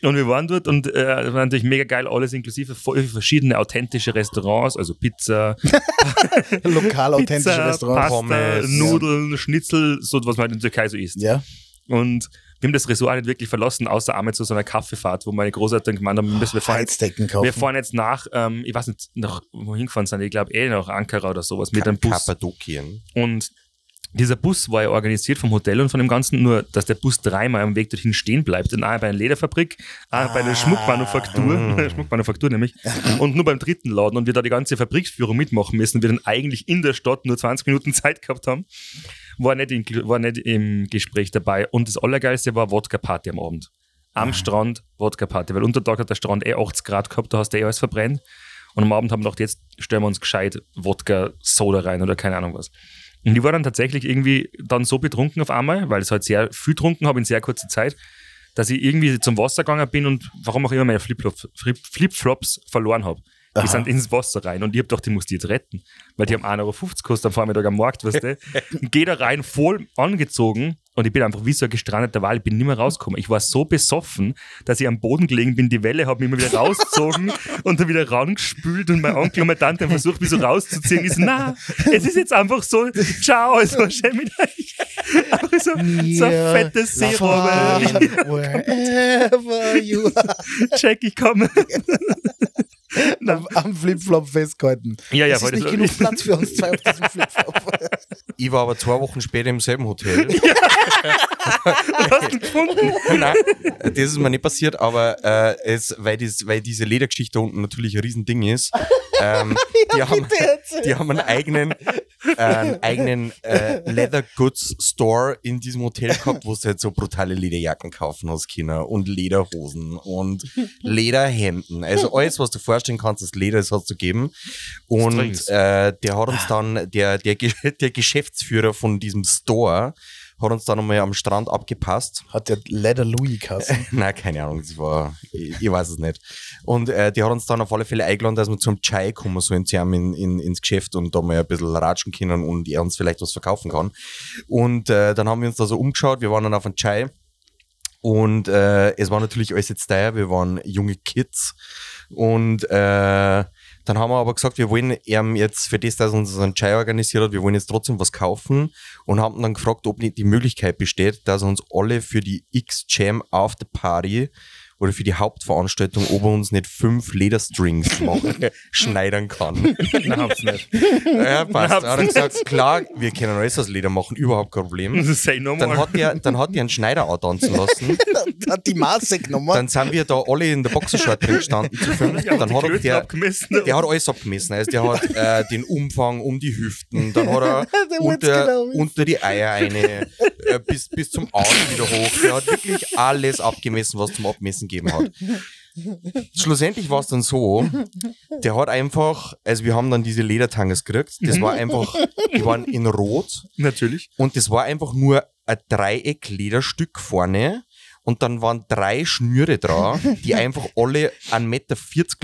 Und wir waren dort und äh, es war natürlich mega geil, alles inklusive, voll verschiedene authentische Restaurants, also Pizza, <laughs> lokal authentische Pizza, Restaurants. Pasta, Pommes, Nudeln, Schnitzel, so was man halt in der Türkei so isst. Ja. Und wir haben das Resort nicht wirklich verlassen, außer einmal zu so einer Kaffeefahrt, wo meine Großeltern gemeint haben, wir müssen- wir fahren jetzt, Heizdecken kaufen. wir fahren jetzt nach, ähm, ich weiß nicht, nach wohin gefahren sind, ich glaube eh nach Ankara oder sowas mit einem Bus. Kappadokien. Und dieser Bus war ja organisiert vom Hotel und von dem Ganzen, nur dass der Bus dreimal am Weg dorthin stehen bleibt. Und einmal bei einer Lederfabrik, einmal bei einer Schmuckmanufaktur, <laughs> Schmuckmanufaktur nämlich, <laughs> und nur beim dritten Laden. Und wir da die ganze Fabriksführung mitmachen müssen, wir dann eigentlich in der Stadt nur 20 Minuten <laughs> Zeit gehabt haben, war nicht, in, war nicht im Gespräch dabei. Und das Allergeilste war Wodka-Party am Abend. Am Strand Wodka-Party, weil unter Tag hat der Strand eh 80 Grad gehabt, da hast du eh alles verbrennt. Und am Abend haben wir gedacht, jetzt stellen wir uns gescheit Wodka-Soda rein oder keine Ahnung was. Und ich war dann tatsächlich irgendwie dann so betrunken auf einmal, weil ich halt sehr viel getrunken habe in sehr kurzer Zeit, dass ich irgendwie zum Wasser gegangen bin und warum auch immer meine Flipflops, Flip- verloren habe. Die Aha. sind ins Wasser rein und ich hab gedacht, die muss die jetzt retten, weil die haben 1,50 Euro gekostet am Vormittag am Markt, weißt du. <laughs> Geh da rein, voll angezogen und ich bin einfach wie so ein gestrandeter Wal, ich bin nicht mehr rausgekommen. Ich war so besoffen, dass ich am Boden gelegen bin, die Welle hat mich immer wieder rausgezogen <laughs> und dann wieder rangespült und mein Onkel und meine Tante haben versucht, mich so rauszuziehen. Ich so, na, es ist jetzt einfach so, ciao, es war schön mit euch. <laughs> So, so ein fettes Seerobbe. Wherever you are. Check, ich komme. <laughs> Am, am Flipflop festgehalten. Ja, ja, es ist nicht genug Platz für uns <laughs> zwei auf diesem Flipflop. Ich war aber zwei Wochen später im selben Hotel. <laughs> hast du gefunden. Nein, das ist mir nicht passiert, aber äh, es, weil, das, weil diese Ledergeschichte unten natürlich ein Riesending ist, ähm, die, haben, die haben einen eigenen, äh, einen eigenen äh, Leather Goods Store in diesem Hotel gehabt, wo du halt so brutale Lederjacken kaufen hast, Kinder, und Lederhosen und Lederhemden. Also alles, was du vorstellen kannst, das Leder, das hat's zu geben. Und äh, der hat uns dann, der, der, <laughs> der Geschäftsführer von diesem Store, hat uns dann einmal am Strand abgepasst. Hat der Leather Louis <laughs> Kassen. Nein, keine Ahnung, das war, ich, ich weiß es nicht. Und äh, die hat uns dann auf alle Fälle eingeladen, dass wir zum Chai kommen sollen, in, in, ins Geschäft und da mal ein bisschen ratschen können und er uns vielleicht was verkaufen kann. Und äh, dann haben wir uns da so umgeschaut, wir waren dann auf einen Chai und äh, es war natürlich alles jetzt teuer, wir waren junge Kids und äh, dann haben wir aber gesagt, wir wollen ihm jetzt für das, dass er uns einen Chai organisiert hat, wir wollen jetzt trotzdem was kaufen und haben dann gefragt, ob nicht die Möglichkeit besteht, dass er uns alle für die X-Jam After Party oder für die Hauptveranstaltung, ob er uns nicht fünf Lederstrings <laughs> machen, schneidern kann. <laughs> Nein, hab's nicht. Ja, passt. Dann hat er gesagt, klar, wir können alles aus Leder machen, überhaupt kein Problem. Say no Dann more. hat er, dann hat er einen Schneider auch tanzen lassen. <laughs> Hat die Maße genommen. Dann sind wir da alle in der Boxershort drin gestanden zu fünf. Ja, Dann hat er, der, abgemessen. der hat alles abgemessen. Also der hat äh, den Umfang um die Hüften, dann hat er unter, genau unter die Eier eine, äh, bis, bis zum Arsch wieder hoch. Der hat wirklich alles abgemessen, was zum Abmessen gegeben hat. Schlussendlich war es dann so, der hat einfach, also wir haben dann diese Ledertanges gekriegt, das war einfach, die waren in Rot Natürlich. und das war einfach nur ein Dreieck-Lederstück vorne und dann waren drei Schnüre dran, die einfach alle 1,40 Meter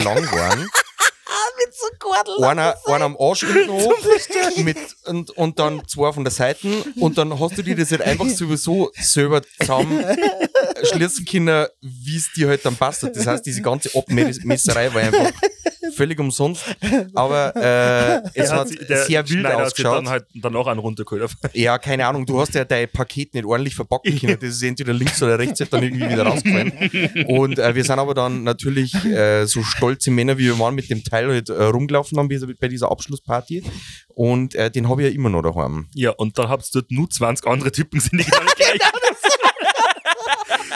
lang waren. <laughs> Mit so Gordel. Einer, einer am Arsch hinten <laughs> mit, und, und dann zwei von der Seite und dann hast du dir das halt einfach sowieso selber zusammen schließen können, wie es dir halt dann passt. Das heißt, diese ganze Abmesserei war einfach völlig umsonst, aber äh, es Der hat sehr wild Schneider hat ausgeschaut. Dann halt danach einen runtergeholt. Ja, keine Ahnung, du hast ja dein Paket nicht ordentlich verpacken können. Das ist entweder links oder rechts dann irgendwie wieder rausgefallen. Und äh, wir sind aber dann natürlich äh, so stolze Männer, wie wir waren, mit dem Teil halt, äh, rumgelaufen haben bei- bei dieser Abschlussparty. Und äh, den habe ich ja immer noch daheim. Ja, und dann hab's dort nur 20 andere Typen sind die genau gleich. <laughs>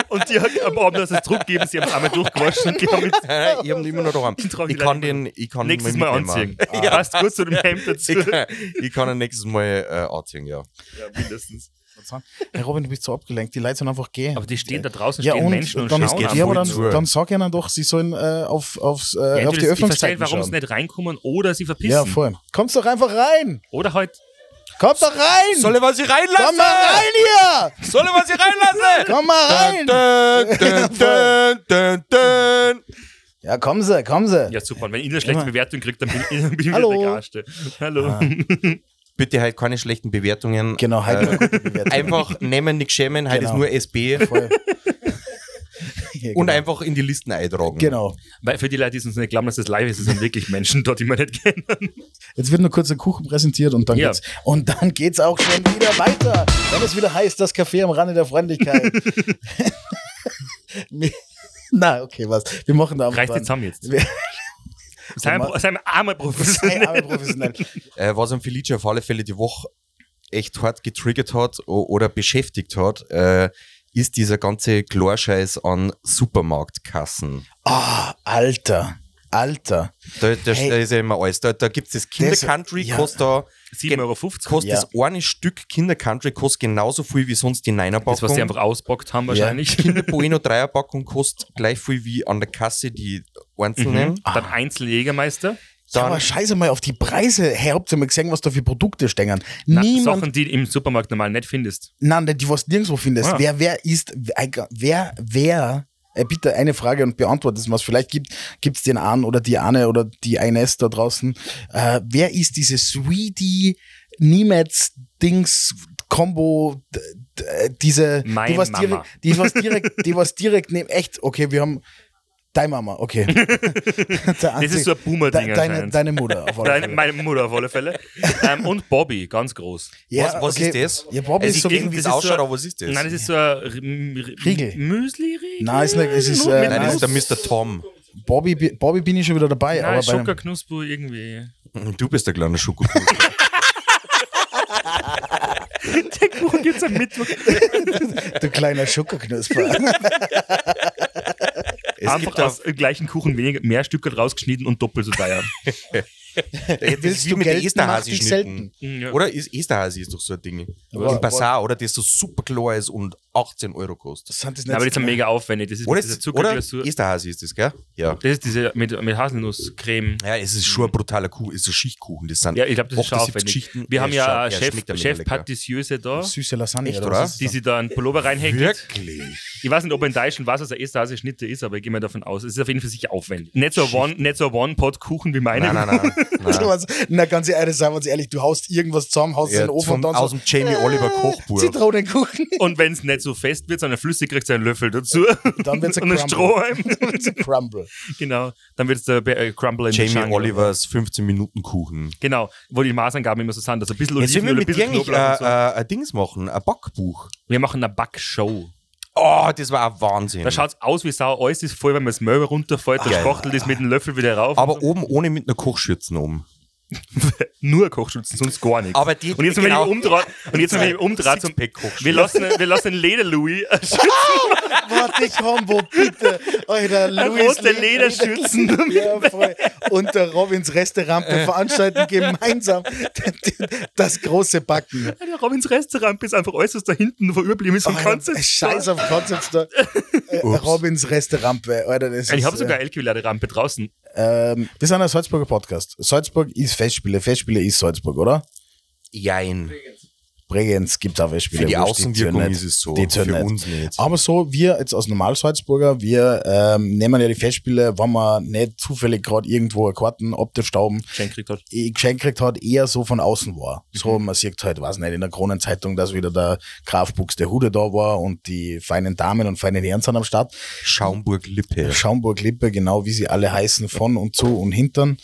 Und die haben am Abend das Druck gegeben, sie haben es einmal durchgewaschen und die haben jetzt ich habe ihn immer noch daheim. Ich ich kann den, ich kann nächstes Mal anziehen. Passt gut zu dem Hemd <laughs> dazu. Ich kann, ich kann ihn nächstes Mal äh, anziehen, ja. Ja, mindestens. Hey Robin, du bist so abgelenkt, die Leute sollen einfach gehen. Aber die stehen da draußen, ja, stehen und Menschen und dann, schauen geht ja, aber dann, dann sag ihnen doch, sie sollen äh, auf, aufs, äh, Ja, auf die Öffnungszeiten warum sie nicht reinkommen oder sie verpissen. Ja, voll. Kommst doch einfach rein! Oder halt, Kommt doch rein! Soll ich was hier reinlassen? Komm mal rein hier! Soll ich was hier reinlassen? Komm mal rein! Dun, dun, <laughs> dun, dun, dun. Ja, kommen Sie, kommen Sie. ja super, und wenn ihr eine schlechte. Bewertung kriegt, dann bin ich, <laughs> bin ich Hallo. wieder der Garste. Hallo. <laughs> Bitte halt keine schlechten Bewertungen. Genau, halt Äh, eine gute Bewertung. Einfach nehmen, nicht schämen, halt Genau. ist nur SB Voll. <laughs> <laughs> Ja, und genau. einfach in die Listen eintragen. Genau. Weil für die Leute, die uns nicht glauben, dass das live ist, es sind wirklich Menschen dort, die wir nicht kennen. Jetzt wird nur kurz der Kuchen präsentiert und dann Ja. geht's. Und dann geht's auch schon wieder weiter. Wenn es wieder heißt, das Café am Rande der Freundlichkeit. <laughs> Na, okay, was? Wir machen da dran. jetzt zusammen jetzt. Wir- Sei mal- sei einmal Sei professionell. professionell. <laughs> Äh, was am Felice auf alle Fälle die Woche echt hart getriggert hat oder beschäftigt hat, äh, ist dieser ganze Klarscheiß an Supermarktkassen. Ah, Alter. Alter. Da, da, Hey. ist ja immer alles. Da, da gibt es das Kinder Das- Country, ja. kostet da 7,50 Euro. kostet Ja. das eine Stück Kinder Country kostet genauso viel wie sonst die Das, Neinerpackung. was sie einfach ausbockt haben wahrscheinlich. Kinder <laughs> Bueno Dreierpackung kostet gleich viel wie an der Kasse die einzelnen. Mhm. Dann Einzeljägermeister. Ja, Dann- aber scheiße mal auf die Preise. Hey, habt ihr mal gesehen, was da für Produkte stehen? Na, Niemand, Sachen, die du im Supermarkt normal nicht findest. nein, die was du nirgendwo findest. Ah. Wer, wer ist, wer, wer, äh, bitte eine Frage und beantwortet es mal. Vielleicht gibt es den einen oder die eine oder die eines da draußen. Äh, wer ist diese Sweetie Niemets Dings Combo, d- diese, Mein die was Mama. direkt, die was direkt, die was direkt neben, echt, okay, wir haben, deine Mama, okay. <laughs> Das ist so ein Boomer-Ding De, deine, deine Mutter, auf alle Deine, Fälle. meine Mutter auf alle Fälle. ähm, und Bobby, ganz groß. Ja, was was okay. ist das? Ja, Bobby Also ist so ich wie, krieg wie das es ausschaut, so- aber was ist das? Nein, das ist so ein Riegel. Müsli-Riegel. Nein, ist nicht- es ist, äh, Nein, das ist der Mr. Tom. Bobby, Bobby bin ich schon wieder dabei, Nein, aber Schokoknusper irgendwie. Du bist der kleine Schokokuchen. <laughs> Der Kuchen gibt's am Mittwoch. <laughs> du kleiner Schokoknusper. Es Einfach gibt aus dem gleichen Kuchen weniger, mehr Stücke rausgeschnitten und doppelt so teuer. <laughs> das ist Willst wie du mit der Esterhasi schnitten. selten. Ja. Oder ist Esterhasi ist doch so ein Ding. Aber- Im Bazar, oder das so super klar ist und 18 Euro kostet. Das sind das Nein, aber die sind mega aufwendig. Das ist Oder, diese ist, oder Zuckerglasur. Esterhasi ist das, gell? Ja. Das ist diese mit, mit Haselnusscreme. Ja, es ist schon ein brutaler Kuchen, es ist ein Schichtkuchen. Das sind Ja, ich glaube, das ist schon 78 aufwendig. Geschichten. Wir haben ja Chef, ja Chef lecker. Patisseuse da, süße Lasagne. Echt, oder? oder? was ist die das? sich da einen Pullover reinhängt. Wirklich? Ich weiß nicht, ob in Deutschland weiß, dass er Esterhase Schnitte ist, aber ich gehe mal davon aus. Es ist auf jeden Fall sicher aufwendig. Nicht so ein One, nicht so ein One-Pot-Kuchen wie meine. Nein, nein, nein. <laughs> Nein. was- Na, ganz ehrlich, sagen wir uns ehrlich, du haust irgendwas zusammen, haust es in Ja, den Ofen und dann aus so, dem Jamie Oliver Kochbuch. Zitronenkuchen. Und wenn es nicht so fest wird, sondern flüssig, kriegst du einen Löffel dazu. Dann <laughs> ein Und ein Crumble. Strohhalm. <laughs> Dann wird's ein Crumble. genau. Dann wird es der äh, Crumble in Jamie Jungle. Olivers 15-Minuten-Kuchen. Genau, wo die Maßangaben immer so sind. Also ein bisschen Jetzt wir Olivenöl, ein mit dir bisschen eigentlich Knoblauch und so. äh, äh, ein Dings machen, ein Backbuch. Wir machen eine Backshow. Oh, das war ein Wahnsinn. Da schaut es aus wie Sau. Alles ist voll, wenn man das Möbel runterfällt, der. Spachtelt ist mit dem Löffel wieder rauf. Aber so. oben ohne mit einer Kochschürze oben. <laughs> Nur Kochschützen, sonst gar nichts. Aber die, und jetzt, genau. wenn ich umdrehe, <laughs> und jetzt, wenn ich umdrehe zum, wir lassen, wir lassen Leder-Louis <laughs> Warte, Combo, bitte. Alter, Luis rote Lederschützen. <laughs> Ja, voll. Und der Robins Restaurant wir veranstalten gemeinsam das große Backen. Der Robins Restaurant ist einfach alles, was da hinten noch überblieben ist. Und kannst Alter, Scheiß auf Concept Store. Äh, Robins Restaurant, Alter, das Ich habe äh, sogar LQ-Laderampe draußen. Ähm, wir sind ein Salzburger Podcast. Salzburg ist Festspiele, Festspiele ist Salzburg, oder? Jein. Bregenz gibt es auch Festspiele. Für die Außenwirkung ist es so. Die Für nicht. uns nicht. Aber so, wir jetzt als Normal-Salzburger, wir ähm, nehmen ja die Festspiele, wenn man nicht zufällig gerade irgendwo eine Karten ab der Stauben Geschenk kriegt hat. eh geschenkt hat, eher so von außen war. Mhm. So, man sieht halt, weiß nicht, in der Kronenzeitung, dass wieder der Graf Buxtehude da war und die feinen Damen und feinen Herren sind am Start. Schaumburg-Lippe. Schaumburg-Lippe, genau wie sie alle heißen, von und zu und hintern.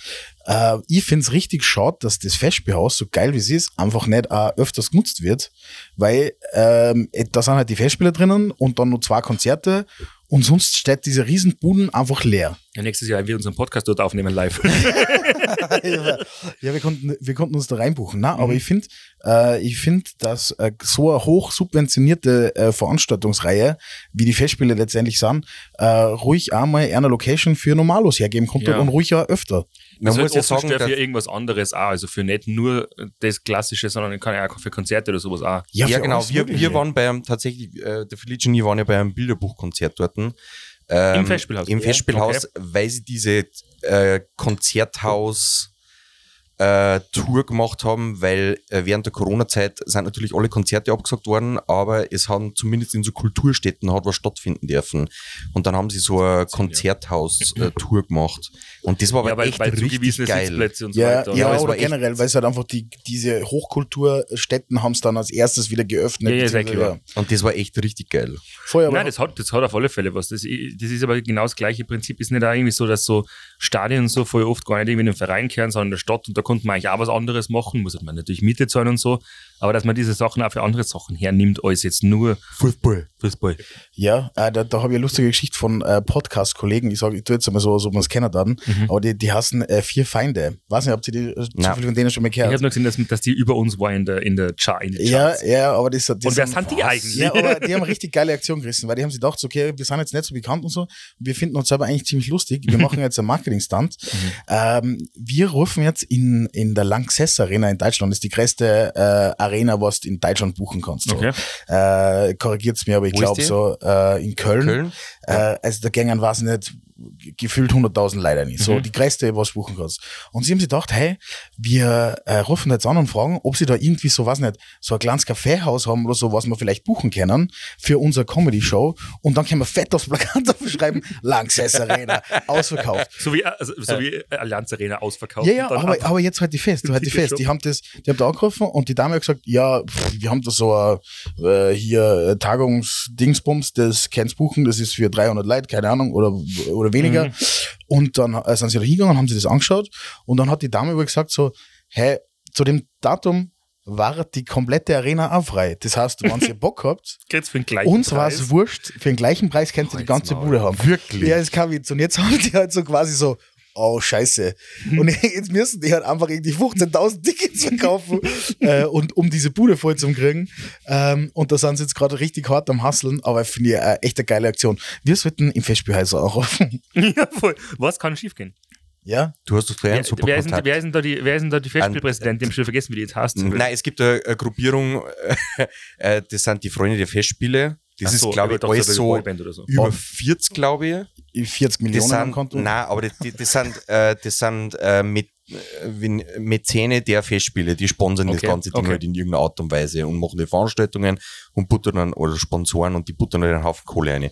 Äh, ich find's richtig schade, dass das Festspielhaus, so geil wie es ist, einfach nicht auch öfters genutzt wird, weil ähm, da sind halt die Festspiele drinnen und dann nur zwei Konzerte und sonst steht diese Riesenbuden einfach leer. Ja, nächstes Jahr werden wir unseren Podcast dort aufnehmen live. <laughs> ja, wir konnten, wir konnten uns da reinbuchen. Na, aber ich finde, äh, ich finde, dass äh, so eine hoch subventionierte äh, Veranstaltungsreihe, wie die Festspiele letztendlich sind, äh, ruhig einmal eine Location für Normalos hergeben konnte Ja. und ruhig auch öfter. Man Also muss ja offen sagen, für irgendwas anderes auch. Also für nicht nur das Klassische, sondern kann ja auch für Konzerte oder sowas auch. ja, für genau. Wir, wir waren beim, tatsächlich, äh, der Felice und ich waren ja bei einem Bilderbuchkonzert dort. Ähm, Im Festspielhaus? Im Ja, Festspielhaus, weil sie diese äh, Konzerthaus äh, Tour gemacht haben, weil äh, während der Corona-Zeit sind natürlich alle Konzerte abgesagt worden, aber es haben zumindest in so Kulturstätten hat was stattfinden dürfen. Und dann haben sie so eine Konzerthaus-Tour gemacht. Und das war aber ja, weil, echt weil richtig geil. Sitzplätze und so Ja, weiter. ja, aber es oder generell, weil es halt einfach die, diese Hochkulturstätten haben es dann als erstes wieder geöffnet. Ja, ja, ist ja. Und das war echt richtig geil. Voll, aber Nein, das hat, das hat auf alle Fälle was. Das, das ist aber genau das gleiche Prinzip. Ist nicht auch irgendwie so, dass so Stadien und so voll oft gar nicht irgendwie in den Verein kehren, sondern in der Stadt und da konnte man eigentlich auch was anderes machen. Muss halt man natürlich Miete zahlen und so. Aber dass man diese Sachen auch für andere Sachen hernimmt, als jetzt nur Fußball. Fußball. Ja, äh, da, da habe ich eine lustige Geschichte von äh, Podcast-Kollegen. Ich sage, ich tue jetzt einmal so, als ob man es kennen dann. Mhm. Aber die, die hassen äh, vier Feinde. Weiß nicht, ob ihr die äh, Nein. zufällig von denen schon mal Ich gehört habe nur gesehen, dass, dass die über uns war in der, in der Chart. Ja, Charts. ja, aber das, das Und wer sind die eigentlich? Ja, aber die haben richtig geile Aktion gerissen, weil die haben sich gedacht, so, okay, wir sind jetzt nicht so bekannt und so, wir finden uns selber eigentlich ziemlich lustig. Wir <laughs> machen jetzt einen Marketing-Stunt. Mhm. Ähm, wir rufen jetzt in, in der Lanxess Arena in Deutschland, das ist die größte äh, Arena, was du in Deutschland buchen kannst. So. Okay. Äh, korrigiert's mir, aber ich glaube so äh, in Köln. Köln? Äh, also da gängen, weiß ich nicht, gefühlt 100.000 leider nicht. So Mhm. die größte, was du buchen kannst. Und sie haben sich gedacht, hey, wir äh, rufen jetzt an und fragen, ob sie da irgendwie so, weiß nicht, so ein kleines Kaffeehaus haben oder so, was wir vielleicht buchen können für unsere Comedy-Show. Und dann können wir fett aufs Plakat <laughs> schreiben, Lanxess Arena, ausverkauft. So wie, also, so wie Allianz Arena ausverkauft. Ja, ja, aber, ab- aber jetzt halt die fest, halt die fest. Die haben das, die haben da angerufen und die Dame hat gesagt, ja, pff, wir haben da so ein, äh, hier äh, Tagungsdingsbums, das kannst buchen, das ist für 300 Leute, keine Ahnung, oder, oder weniger. Mhm. Und dann äh, sind sie da hingegangen, haben sie das angeschaut und dann hat die Dame aber gesagt so, hey, zu dem Datum war die komplette Arena auch frei. Das heißt, wenn ihr <laughs> Bock habt, Geht's für den gleichen uns war es wurscht, für den gleichen Preis könnt ihr die ganze Bude haben. Wirklich? Ja, ist kein Witz. Und jetzt haben die halt so quasi so, oh scheiße. Und <laughs> jetzt müssen die halt einfach irgendwie 15.000 Tickets verkaufen, äh, und, um diese Bude voll zu kriegen. Ähm, und da sind sie jetzt gerade richtig hart am Hasseln, aber finde ich äh, echt eine geile Aktion. Wir sollten im Festspielhäuser auch rufen. <laughs> ja, voll. Was kann schiefgehen? ja? Du hast doch vorher Wer, einen super wer, ist wer, ist denn da die, wer ist denn da die Festspielpräsidentin? Die haben schon vergessen, wie die jetzt heißt. Nein, es gibt eine, eine Gruppierung, <laughs> äh, das sind die Freunde der Festspiele. Das Ach so, ist, glaube ich, alles so so über Oh. 40, glaube ich. 40 Die Millionen am sind, Konto. nein, aber die, die, die sind, äh, die sind äh, mit, äh, Mäzene der Festspiele, die sponsern das Okay, ganze Ding okay. halt in irgendeiner Art und Weise und machen die Veranstaltungen und buttern dann, oder Sponsoren und die buttern halt einen Haufen Kohle rein.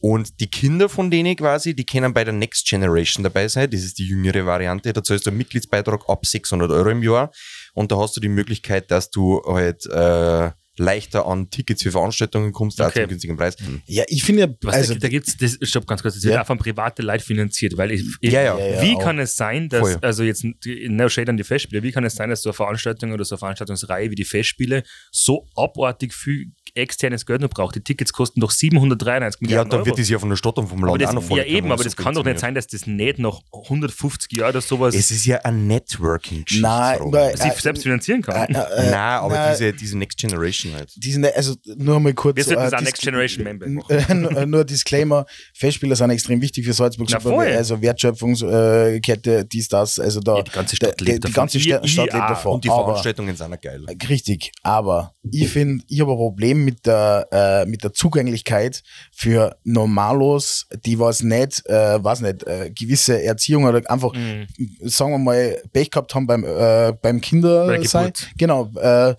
Und die Kinder von denen quasi, die können bei der Next Generation dabei sein. Das ist die jüngere Variante. Da zahlst du einen Mitgliedsbeitrag ab 600 Euro im Jahr. Und da hast du die Möglichkeit, dass du halt äh, leichter an Tickets für Veranstaltungen kommst, auch. Okay. zum günstigen Preis. Ja, ich finde ja, Was, also, da, da gibt's, das, stopp ganz kurz, das Ja. wird auch von private Leute finanziert, weil ich, ich Ja, ja. Ja, ja, wie auch. kann es sein, dass, Voll. also jetzt, no shade an die Festspiele, wie kann es sein, dass so eine Veranstaltung oder so eine Veranstaltungsreihe wie die Festspiele so abartig viel externes Geld noch braucht. Die Tickets kosten doch 793 Ja, Milliarden und dann wird das ja von der Stadt und vom Land das, auch noch ja eben, aber das kann doch nicht sein, dass das nicht noch 150 Jahre oder sowas Es ist ja ein networking Nein, sich äh, selbst finanzieren kann. äh, äh, Nein, aber nein. diese, diese Next Generation halt. Die sind, also nur mal kurz. Wir sollten äh, Dis- Next Generation Member machen. <laughs> äh, nur- Disclaimer: Festspieler sind extrem wichtig für Salzburg. Na, voll. also Wertschöpfungskette, dies, das. Also da, Ja, die ganze Stadt die, lebt die davon. ganze Ich- Stadt, lebt davon. Und die Veranstaltungen sind auch geil. Richtig, aber ich finde, ich habe ein Problem mit der, äh, mit der Zugänglichkeit für Normalos, die was nicht, äh, was nicht, äh, gewisse Erziehung oder einfach, Mhm. sagen wir mal, Pech gehabt haben beim, äh, beim Kinder Bei der sein. Geburt. Genau. Äh,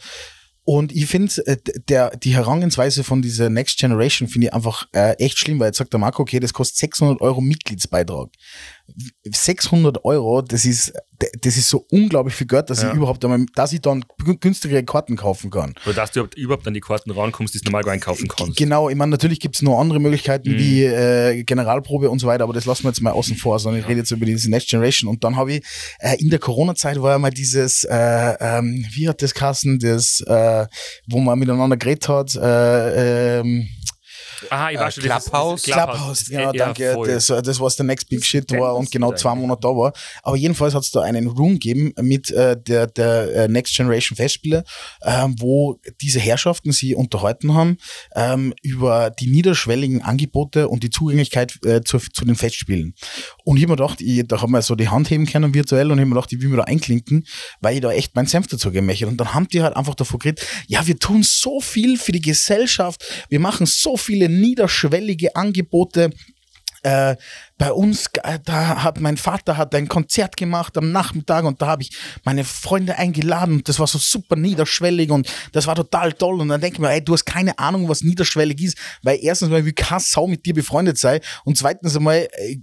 und ich finde, äh, der, die Herangehensweise von dieser Next Generation finde ich einfach äh, echt schlimm, weil jetzt sagt der Marco, okay, das kostet 600 Euro Mitgliedsbeitrag. 600 Euro, das ist, das ist so unglaublich viel Geld, dass Ja. ich überhaupt einmal, dass ich dann gü- günstigere Karten kaufen kann. Oder dass du überhaupt- an die Karten rankommst, die du normal gar einkaufen kannst. Genau, ich meine, natürlich gibt es noch andere Möglichkeiten Mhm. wie äh, Generalprobe und so weiter, aber das lassen wir jetzt mal außen vor, sondern ich rede jetzt über diese Next Generation. Und dann habe ich äh, in der Corona-Zeit war ja mal dieses, äh, ähm, wie hat das Kassen, das, äh, wo man miteinander geredet hat, äh, ähm, Aha, ich weiß schon, Clubhouse? Clubhouse, genau, ja, danke. voll. Das, äh, das was der Next Big Shit war und genau zwei. Monate da war. Aber jedenfalls hat es da einen Room gegeben mit äh, der, der äh, Next Generation Festspiele, ähm, wo diese Herrschaften sie unterhalten haben ähm, über die niederschwelligen Angebote und die Zugänglichkeit äh, zu, zu den Festspielen. Und ich hab mir gedacht, ich, da haben wir so die Hand heben können virtuell und ich hab mir gedacht, ich will mir da einklinken, weil ich da echt meinen Senf dazu gemächt Und dann haben die halt einfach davor geredet, ja, wir tun so viel für die Gesellschaft, wir machen so viele niederschwellige Angebote. Äh, bei uns, äh, da hat mein Vater hat ein Konzert gemacht am Nachmittag und da habe ich meine Freunde eingeladen und das war so super niederschwellig und das war total toll und dann denke ich mir, ey, du hast keine Ahnung, was niederschwellig ist, weil erstens mal will keine Sau mit dir befreundet sein und zweitens einmal äh,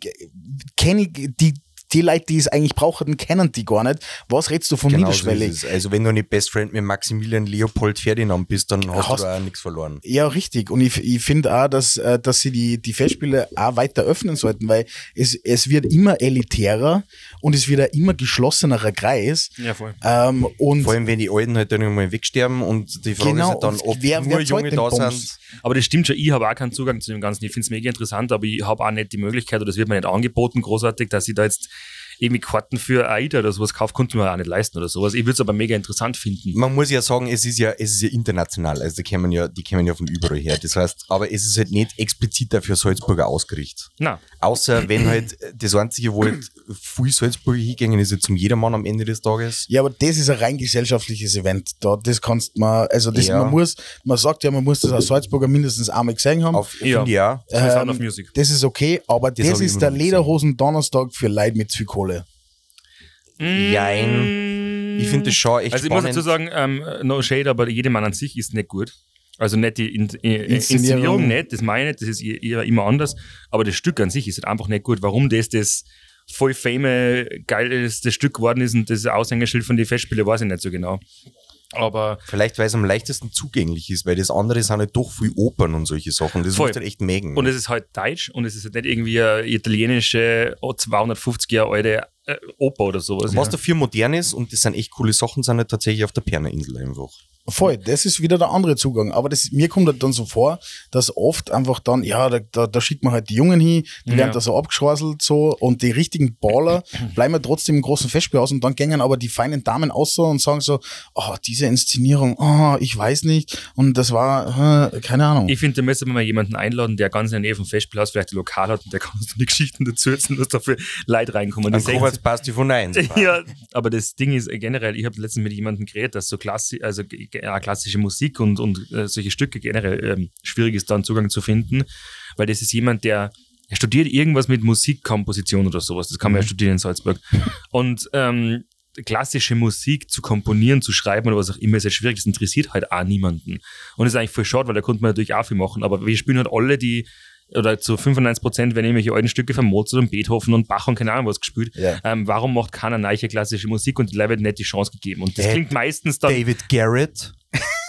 kenne ich die die Leute, die es eigentlich brauchen, kennen die gar nicht. Was redest du von Genau so niederschwellig? es. Also wenn du nicht Best Friend mit Maximilian Leopold Ferdinand bist, dann hast, Hast- du auch nichts verloren. Ja, richtig. Und ich, ich finde auch, dass, äh, dass sie die, die Festspiele auch weiter öffnen sollten, weil es, es wird immer elitärer und es wird ein immer geschlossenerer Kreis. Ja, voll. Ähm, und Vor allem, wenn die Alten halt dann irgendwann wegsterben und die Frage Genau, ist halt dann, ob wer- nur wer Junge da Bums? sind. Aber das stimmt schon, ich habe auch keinen Zugang zu dem Ganzen. Ich finde es mega interessant, aber ich habe auch nicht die Möglichkeit, oder es wird mir nicht angeboten, großartig, dass ich da jetzt irgendwie Karten für AIDA oder sowas kaufe, konnte ich mir auch nicht leisten oder sowas. Ich würde es aber mega interessant finden. Man muss ja sagen, es ist ja, es ist ja international, also die kommen ja, die kommen ja von überall her. Das heißt, aber es ist halt nicht explizit dafür Salzburger ausgerichtet. Na, Außer wenn halt das einzige, wo halt viel Salzburger hingehen, ist jetzt zum Jedermann am Ende des Tages. ja, aber das ist ein rein gesellschaftliches Event. Da, das kannst man, also das, Ja. man muss, man sagt ja, man muss das als Salzburger mindestens einmal gesehen haben. Auf, Ja. Sound Ähm, das ist okay, aber Das das, ist der noch gesehen. Lederhosen Donnerstag für Leute mit zu viel Kohle. Jein. Ich finde das schon echt Also ich muss spannend. dazu sagen, ähm, no shade, aber Jedermann an sich ist nicht gut. Also nicht die In In Inszenierung. Inszenierung, nicht, das meine ich nicht, das ist eher eher immer anders. Aber das Stück an sich ist halt einfach nicht gut. Warum das das voll fame, geilste Stück geworden ist und das Aushängeschild von den Festspielen, weiß ich nicht so genau. Aber Vielleicht, weil es am leichtesten zugänglich ist, weil das andere sind halt doch viel Opern und solche Sachen. Das Voll. muss halt echt mögen. Und es ist halt deutsch und es ist halt nicht irgendwie eine italienische, oh, 250 Jahre alte äh, Oper oder sowas. was ja. dafür modern ist und das sind echt coole Sachen, sind halt tatsächlich auf der Pernerinsel einfach. Voll, das ist wieder der andere Zugang. Aber das, mir kommt halt dann so vor, dass oft einfach dann, ja, da, da, da schickt man halt die Jungen hin, die Ja. werden da so abgeschwasselt so und die richtigen Baller <clears throat> bleiben ja trotzdem im großen Festspiel aus und dann gängen aber die feinen Damen aus so und sagen so, oh, diese Inszenierung, oh, ich weiß nicht und das war, äh, keine Ahnung. Ich finde, da müsste man mal jemanden einladen, der ganz in der Nähe vom Festspielhaus vielleicht ein Lokal hat und der kann uns die Geschichten dazu erzählen, was da für Leute reinkommen. Ein sehen- Kovacs passt die von eins. <laughs> ja, aber das Ding ist äh, generell, ich habe letztens mit jemandem geredet, dass so klassi also, ja, klassische Musik und, und äh, solche Stücke generell ähm, schwierig ist, da einen Zugang zu finden, weil das ist jemand, der er studiert irgendwas mit Musikkomposition oder sowas. Das kann man ja studieren in Salzburg. Und ähm, klassische Musik zu komponieren, zu schreiben oder was auch immer, ist ja schwierig. Das interessiert halt auch niemanden. Und das ist eigentlich voll schade, weil da konnte man natürlich auch viel machen. Aber wir spielen halt alle die, oder zu 95 Prozent werden irgendwelche alten Stücke von Mozart und Beethoven und Bach und keine Ahnung was gespielt. Ja. Ähm, warum macht keiner neue klassische Musik und die Leute wird nicht die Chance gegeben? Und das Äh, klingt meistens dann, David Garrett.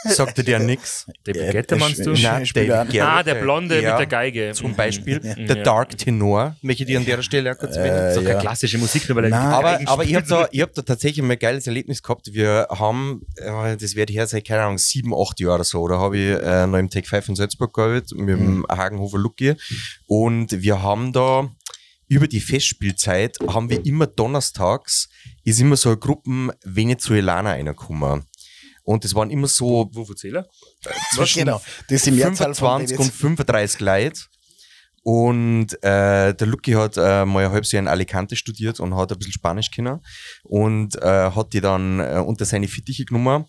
Sagte dir nix? David Äh, Guetta meinst du? Nein, David er- Ah, der Blonde Ja, mit der Geige. Zum Mhm. Beispiel. Ja. Der Dark Tenor, möchte ich dir an der Stelle auch kurz. Äh, So keine ja. klassische Musik, weil er Nein. Aber, aber ich habe da, ich hab da tatsächlich mal ein geiles Erlebnis gehabt. Wir haben, äh, das werde ich her seit, keine Ahnung, sieben, acht Jahre oder so. Da habe ich äh, noch im Tech 5 in Salzburg gearbeitet mit dem Hagenhofer Lucky. Und wir haben da über die Festspielzeit haben wir immer donnerstags ist immer so eine Gruppen Venezuelaner reingekommen. Und das waren immer so Wo Zähler? zwischen Genau, das von 25 und 35 Leute. Und äh, der Lucky hat äh, mal ein halbes Jahr in Alicante studiert und hat ein bisschen Spanisch können und äh, hat die dann äh, unter seine Fittiche genommen.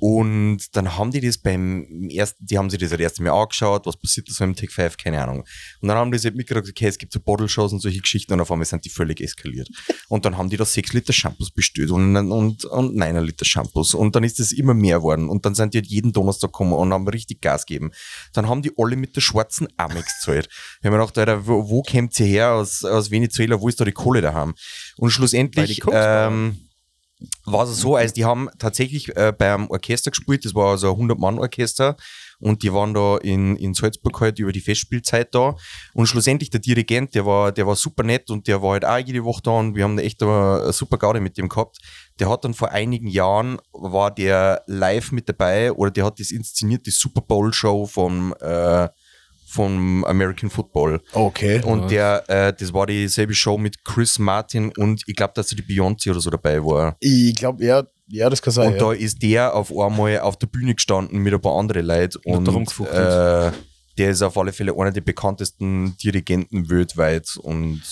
Und dann haben die das beim ersten, die haben sich das das erste Mal angeschaut, was passiert da so im Tech 5, keine Ahnung. Und dann haben die sich mitgekriegt, okay, es gibt so Bottle-Shows und solche Geschichten und auf einmal sind die völlig eskaliert. <laughs> Und dann haben die da sechs Liter Shampoos bestellt und, und, und neun Liter Shampoos. Und dann ist das immer mehr geworden. Und dann sind die halt jeden Donnerstag gekommen und haben richtig Gas gegeben. Dann haben die alle mit der schwarzen Amex <laughs> gezahlt. Ich habe mir gedacht, Alter, wo, wo kommt ihr her aus, aus Venezuela, wo ist da die Kohle daheim? Und schlussendlich, ähm, war es so, als die haben tatsächlich äh, beim Orchester gespielt, das war also ein 100-Mann-Orchester und die waren da in, in Salzburg halt über die Festspielzeit da und schlussendlich der Dirigent, der war, der war super nett und der war halt auch jede Woche da und wir haben echt eine, eine super Garde mit dem gehabt. Der hat dann vor einigen Jahren, war der live mit dabei oder der hat das inszeniert, die Super Bowl-Show vom, äh, vom American Football. Okay. Und der, äh, das war dieselbe Show mit Chris Martin und ich glaube, dass da die Beyoncé oder so dabei war. Ich glaube, ja, ja, das kann sein. Und ja. da ist der auf einmal auf der Bühne gestanden mit ein paar anderen Leuten Und und äh, der ist auf alle Fälle einer der bekanntesten Dirigenten weltweit und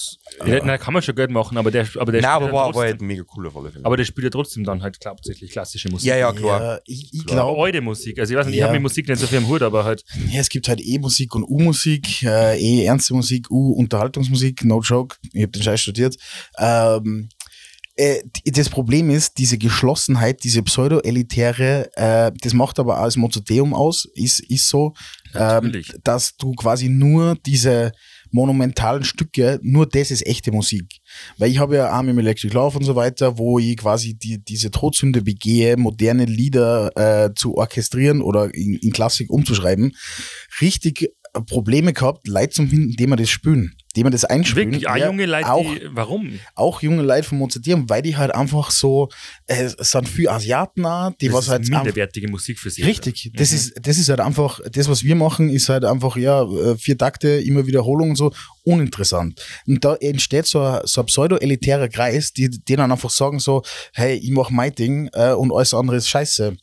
Ja. Nein, kann man schon Geld machen, aber der, aber der Nein, aber spielt war, ja war trotzdem, halt mega cool auf alle Fälle. aber der spielt ja trotzdem dann halt hauptsächlich klassische Musik. ja, ja, klar. Ja, ich, ich glaube, alte Musik. Also ich weiß nicht, ich Ja. habe mit Musik nicht so viel im Hut, aber halt. ja, es gibt halt E-Musik und U-Musik, äh, E ernste Musik, U-Unterhaltungsmusik, no joke, ich habe den Scheiß studiert. Ähm, äh, das Problem ist, diese Geschlossenheit, diese pseudo-elitäre, äh, das macht aber auch das Mozarteum aus, ist, ist so, ähm, dass du quasi nur diese monumentalen Stücke, nur das ist echte Musik. Weil ich habe ja Arm im Electric Love und so weiter, wo ich quasi die, diese Todsünde begehe, moderne Lieder äh, zu orchestrieren oder in, in Klassik umzuschreiben, richtig äh, Probleme gehabt, Leute zu finden, die man das spülen, die man das einspielen. Wirklich, auch Ja, junge Leute, auch, die, warum? auch junge Leute von Mozartieren, weil die halt einfach so, äh, es sind viele Asiaten auch, die Das was ist halt minderwertige Musik für sie. Richtig, das Mhm. ist, das ist halt einfach, das, was wir machen, ist halt einfach, ja, äh, vier Takte, immer Wiederholung und so, uninteressant. Und da entsteht so ein, so ein pseudo-elitärer Kreis, die, die dann einfach sagen so, hey, ich mach mein Ding äh, und alles andere ist scheiße.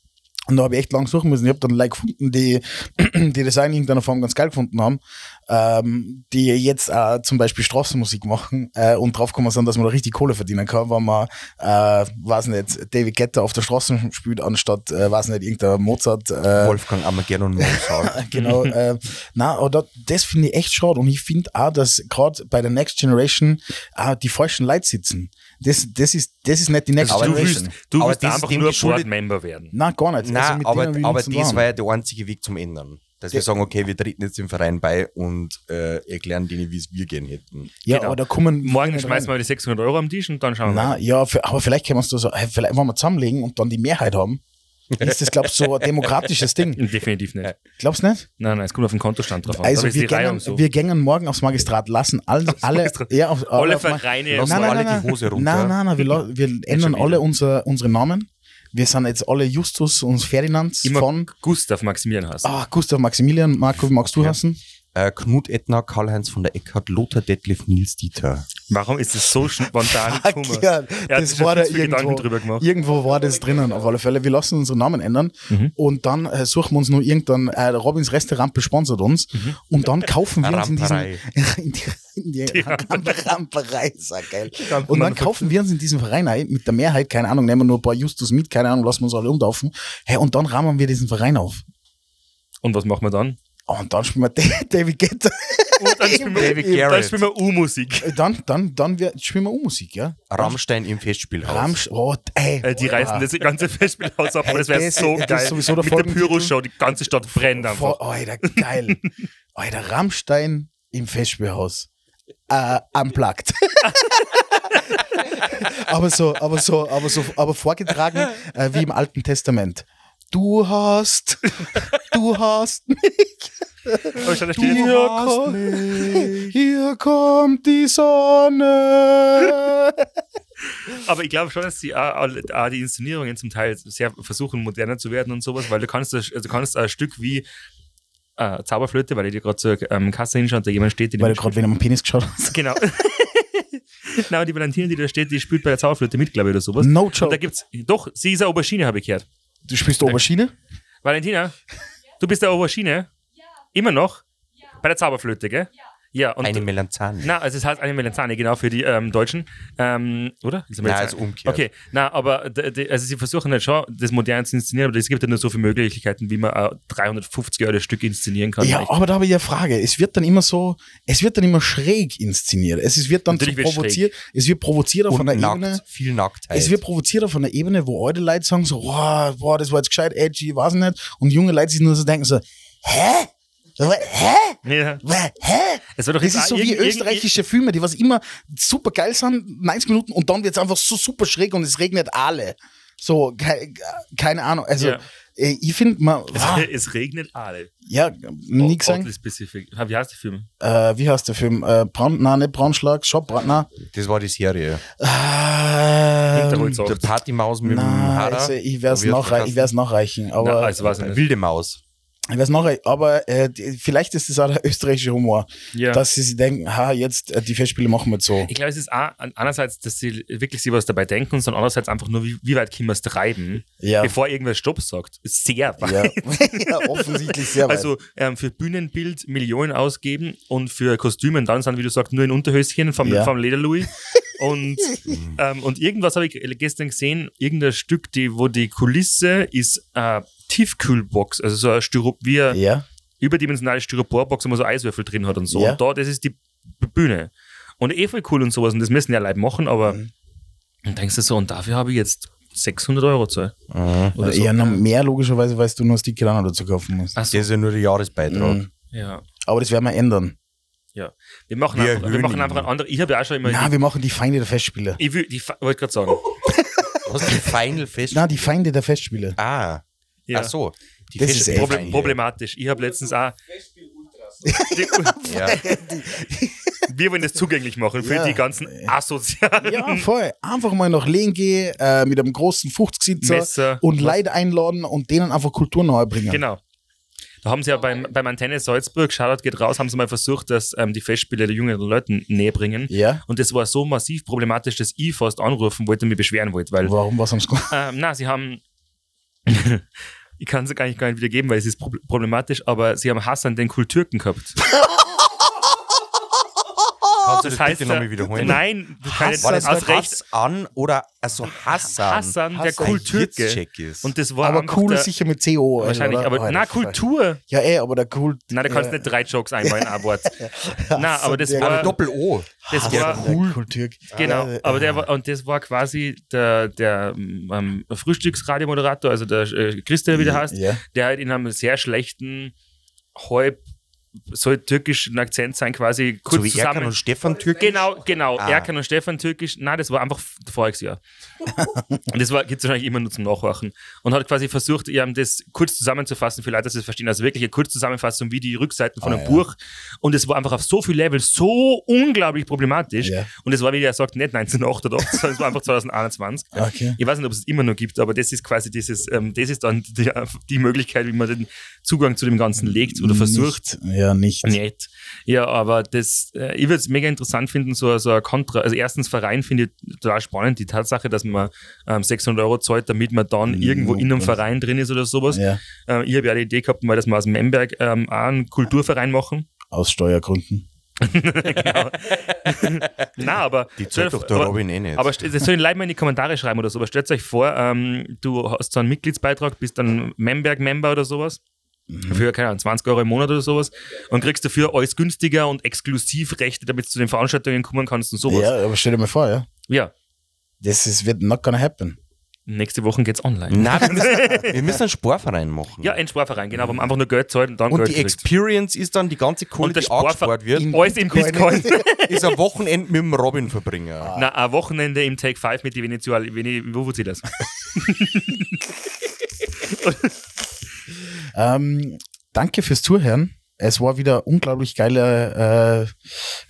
Und da habe ich echt lang suchen müssen. Ich habe dann Leute gefunden, die, <clears throat> die das in irgendeiner Form ganz geil gefunden haben, ähm, die jetzt äh, zum Beispiel Straßenmusik machen äh, und draufgekommen sind, dass man da richtig Kohle verdienen kann, wenn man, äh, weiß nicht, David Guetta auf der Straße spielt, anstatt, äh, weiß nicht, irgendein Mozart. Äh, Wolfgang Armageddon Mozart. <laughs> genau. äh, na, aber da, das finde ich echt schade. Und ich finde auch, dass gerade bei der Next Generation äh, die falschen Leute sitzen. Das, das, ist, das ist nicht die Next Also du Generation. willst, du Aber willst einfach nur Board-Member werden. Nein, gar nicht. Nein, Also mit aber, aber das war ja der einzige Weg zum Ändern. Dass wir sagen, okay, wir treten jetzt im Verein bei und äh, erklären denen, wie es wir gehen hätten. Ja, Genau. aber da kommen. Morgen schmeißen rein. wir die 600 Euro am Tisch und dann schauen wir Na, ja, für, aber vielleicht können wir da so, hey, vielleicht, wenn wir zusammenlegen und dann die Mehrheit haben, ist das, glaubst du, so ein demokratisches Ding. <laughs> Definitiv nicht. Glaubst du nicht? Nein, nein, es kommt auf den Kontostand drauf an. Also wir gängen, so. wir gängen morgen aufs Magistrat, lassen alle, alle, Magistrat. ja, auf, alle auf Vereine. Lassen Nein, nein, alle nein, die Hose runter. Nein, nein, nein, wir, wir ändern alle unser, unsere Namen. Wir sind jetzt alle Justus und Ferdinands Immer von Gustav Maximilian hast. ah, Gustav Maximilian. Marco, wie magst du Ja. heißen? Äh, Knut Ettner, Karl-Heinz von der Eckhardt, Lothar Detlef, Nils Dieter. Warum ist es so spontan <laughs> gekommen? Ja, das war da irgendwo, drüber gemacht. irgendwo war das drinnen, auf alle Fälle. Wir lassen unsere Namen ändern Mhm. und dann äh, suchen wir uns nur irgendein, äh, Robins Restaurant besponsert uns Mhm. und dann kaufen wir uns in diesen, Ramperei. <laughs> in die, in die, Die Rampe- Ramperei, ist ja geil. Rampe- Und dann kaufen wir uns in diesen Verein ein, mit der Mehrheit, keine Ahnung, nehmen wir nur ein paar Justus mit, keine Ahnung, lassen wir uns alle umtaufen. Hey, und dann rahmen wir diesen Verein auf. Und was machen wir dann? Oh, und dann spielen wir <laughs> David Guetta. Und dann spielen wir, David <laughs> dann Garrett. spielen wir U-Musik. Dann, dann, dann wir, spielen wir U-Musik, ja? Rammstein im Festspielhaus. Ramsch, oh, ey. Äh, Die reißen das ganze Festspielhaus ab, aber das wäre so das geil. sowieso der Mit der. Pyroshow, die ganze Stadt brennt einfach. Vor, Alter, geil. <laughs> Alter, Rammstein im Festspielhaus. Äh, unplugged. aber so, aber so, aber so, aber vorgetragen äh, wie im Alten Testament. Du hast, du hast mich, Aber schon, da steht jetzt, hier, kommt, hier kommt die Sonne. Aber ich glaube schon, dass die, die Inszenierungen zum Teil sehr versuchen, moderner zu werden und sowas, weil du kannst, also du kannst ein Stück wie äh, Zauberflöte, weil ich dir gerade zur ähm, Kasse hinschaue und da jemand steht, die Weil du gerade wieder am Penis geschaut hast. Genau. <laughs> Na, die Valentina, die da steht, die spielt bei der Zauberflöte mit, glaube ich, oder sowas. No Und da joke. gibt's, doch, sie ist eine Aubergine, habe ich gehört. Du spielst Aubergine? Valentina, du bist der Aubergine? Immer noch? Bei der Zauberflöte, gell? Ja. Und Eine Melanzane. Na, also es heißt eine Melanzane, genau, für die ähm, Deutschen. Ähm, oder? Nein, Melanzane? ist umgekehrt. Okay, na, aber also sie versuchen halt schon, das modern zu inszenieren, aber es gibt ja nur so viele Möglichkeiten, wie man ein 350 Euro Stück inszenieren kann. Ja, aber da habe ich eine Frage. Es wird dann immer so, es wird dann immer schräg inszeniert. Es ist- wird dann so provoziert, es wird provoziert auf Und einer nackt. Ebene. Viel Nacktheit. Es wird provoziert auf einer Ebene, wo alte Leute sagen so, wow, wow, das war jetzt gescheit, edgy, weiß ich nicht. Und junge Leute sich nur so denken so, hä? So, Hä? Ja. Hä? Es war doch Das ist so wie österreichische Filme, die was immer super geil sind, 90 Minuten und dann wird es einfach so super schräg und es regnet alle. So, ke keine Ahnung. Also, Ja. äh, ich finde, man, Es, ah, es regnet alle. ja, nix sagen. Specific. Wie heißt der Film? Äh, wie heißt der Film? Äh, Brand, nein, nicht Brandschlag, Shop, Brand, nein. das war die Serie. Ähm, Der Partymaus mit dem Nein, Hara. also ich werde es nachreichen, aber Na, also weiß ich nicht. Wilde Maus. Ich werd's nachreichen, aber äh, die, vielleicht ist das auch der österreichische Humor, Ja. dass sie sich denken, ha, jetzt äh, die Festspiele machen wir jetzt so. Ich glaube, es ist auch einerseits, dass sie wirklich sich was dabei denken, sondern andererseits einfach nur, wie, wie weit können wir es treiben, Ja. bevor irgendwer Stopp sagt. Sehr weit. Ja, <laughs> ja offensichtlich sehr weit. Also ähm, für Bühnenbild Millionen ausgeben und für Kostümen dann sind, wie du sagst, nur in Unterhöschen vom, Ja. vom Lederlouis. <laughs> und, ähm, und irgendwas habe ich gestern gesehen, irgendein Stück, die, wo die Kulisse ist äh, Tiefkühlbox, also so ein Styro wie eine ja, überdimensionale Styroporbox, wo man so Eiswürfel drin hat und so. Ja. Und da, das ist die Bühne. Und eh voll cool und sowas. Und das müssen ja Leute machen, aber Mhm. und denkst du so, und dafür habe ich jetzt 600 Euro zahlt. Oder oder so. eher noch mehr logischerweise, weil du nur Sticky Runner dazu kaufen musst. Ach so, Das ist ja nur der Jahresbeitrag. Mhm. ja. Aber das werden wir ändern. ja. Wir machen, Wir einfach, wir machen einfach ein anderes. Ich habe ja auch schon immer. Na, wir machen die Feinde der Festspiele. ich will, die Fa- wollte gerade sagen. <laughs> Was die Final Fest? Na, die Feinde der Festspiele. Ah. Ja. Ach so. Die Das ist Festspiele- echt Problem, problematisch. Ich habe letztens auch. <laughs> Die, Ja. <laughs> wir wollen das zugänglich machen für Ja. die ganzen asozialen Ja, voll. Einfach mal nach Lehen gehen, äh, mit einem großen 50-Sitzer Messer. und Leute einladen und denen einfach Kultur nahe bringen. Genau. Da haben sie ja beim, beim Antenne Salzburg, Shoutout geht raus, haben sie mal versucht, dass ähm, die Festspiele der jüngeren Leuten näher bringen. Ja. Und das war so massiv problematisch, dass ich fast anrufen wollte und mich beschweren wollte, weil, Warum, was haben sie gemacht? ähm, na, sie haben, <laughs> ich kann es gar nicht, gar nicht wiedergeben, weil es ist prob- problematisch, aber sie haben Hass an den Kulturken gehabt. <laughs> Kannst du das, Das heißt, bitte nochmal wiederholen? nein, du kannst War das aus Hass Recht an oder also Hassan? Hassan, der Kulturke. Und das war Aber cool der, ist sicher mit CO. wahrscheinlich, oder? aber Alter, na. Kultur. Ja, eh, aber der Kult. Nein, da kannst ja, du nicht drei Jokes einmal in ein Wort. Na, aber das der- war, Aber Doppel-O. das war, der Kultur. Genau, Ja, aber der war, und das war quasi der, der ähm, Frühstücksradiomoderator, also der äh, Christel, wie der heißt, Ja. der halt in einem sehr schlechten, halb, soll türkischen Akzent sein, quasi kurz So wie Erkan zusammen. und Stefan Türk. Genau, genau. Ah. Erkan und Stefan türkisch. Nein, das war einfach voriges Jahr. <laughs> und das gibt es wahrscheinlich immer nur zum Nachwachen. Und hat quasi versucht, ja, das kurz zusammenzufassen, für Leute, dass sie es verstehen. Also wirklich eine Kurzzusammenfassung wie die Rückseiten von Ah, einem ja. Buch. Und es war einfach auf so viel Level so unglaublich problematisch. Ja. Und es war, wie er sagt, nicht 1988, sondern es war einfach 2021. <laughs> Okay. Ich weiß nicht, ob es immer noch gibt, aber das ist quasi dieses, ähm, das ist dann die, die Möglichkeit, wie man den Zugang zu dem Ganzen legt oder versucht. Nicht, ja, nicht. Nicht. Ja, aber das, äh, ich würde es mega interessant finden, so, so ein Kontra. Also, erstens, Verein finde ich total spannend. Die Tatsache, dass man ähm, 600 Euro zahlt, damit man dann Mhm, irgendwo in einem. Verein drin ist oder sowas. Ja, Äh, ich habe ja die Idee gehabt, mal, dass wir aus Memberg ähm, auch einen Kulturverein machen. aus Steuergründen. <laughs> <laughs> Na, aber. Die zahlt doch der aber, Robin eh nicht. Aber das sollen Leute mal in die Kommentare schreiben oder so. Aber stellt euch vor, ähm, du hast so einen Mitgliedsbeitrag, bist dann Memberg-Member oder sowas. Mhm. Für, keine Ahnung, 20 Euro im Monat oder sowas. Und kriegst dafür alles günstiger und Exklusivrechte, damit du zu den Veranstaltungen kommen kannst und sowas. Ja, aber stell dir mal vor, ja. ja. Das ist, wird not gonna happen. Nächste Woche geht's online. Nein, wir müssen, <laughs> wir müssen einen Sportverein machen. Ja, ein Sparverein, genau, wo man einfach nur Geld zahlt und dann und Geld die kriegt. Experience ist dann die ganze Kohle, Und der die angespart wird, Alles in Bitcoin. <laughs> ist ein Wochenende mit dem Robin verbringen. Na, ein Wochenende im Take 5 mit die Venezuela. Vene, wo wird sie das? <laughs> Ähm, danke fürs Zuhören. Es war wieder unglaublich geile,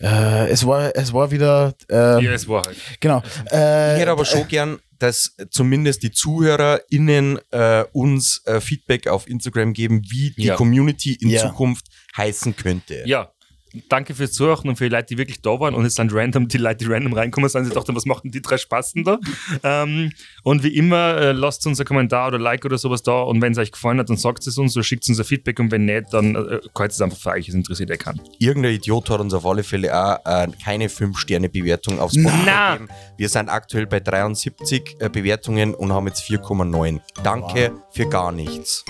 äh, äh, es war, es war wieder, äh, Ja, es war halt. genau. Ich Äh, hätte aber schon gern, dass zumindest die ZuhörerInnen äh, uns äh, Feedback auf Instagram geben, wie die Ja. Community in Ja. Zukunft heißen könnte. Ja. Danke fürs Zuhören und für die Leute, die wirklich da waren und jetzt sind random, die Leute, die random reinkommen, sind, sie dachten, was machen die drei Spasten da? ähm, und wie immer, äh, lasst uns einen Kommentar oder Like oder sowas da und wenn es euch gefallen hat, dann sagt es uns oder schickt uns ein Feedback und wenn nicht, dann äh, kalt es einfach für euch, es interessiert eh keinen. Irgendein Idiot hat uns auf alle Fälle auch äh, keine 5-Sterne-Bewertung auf Spotify Na. gegeben. Wir sind aktuell bei 73 äh, Bewertungen und haben jetzt 4,9. Danke für gar nichts.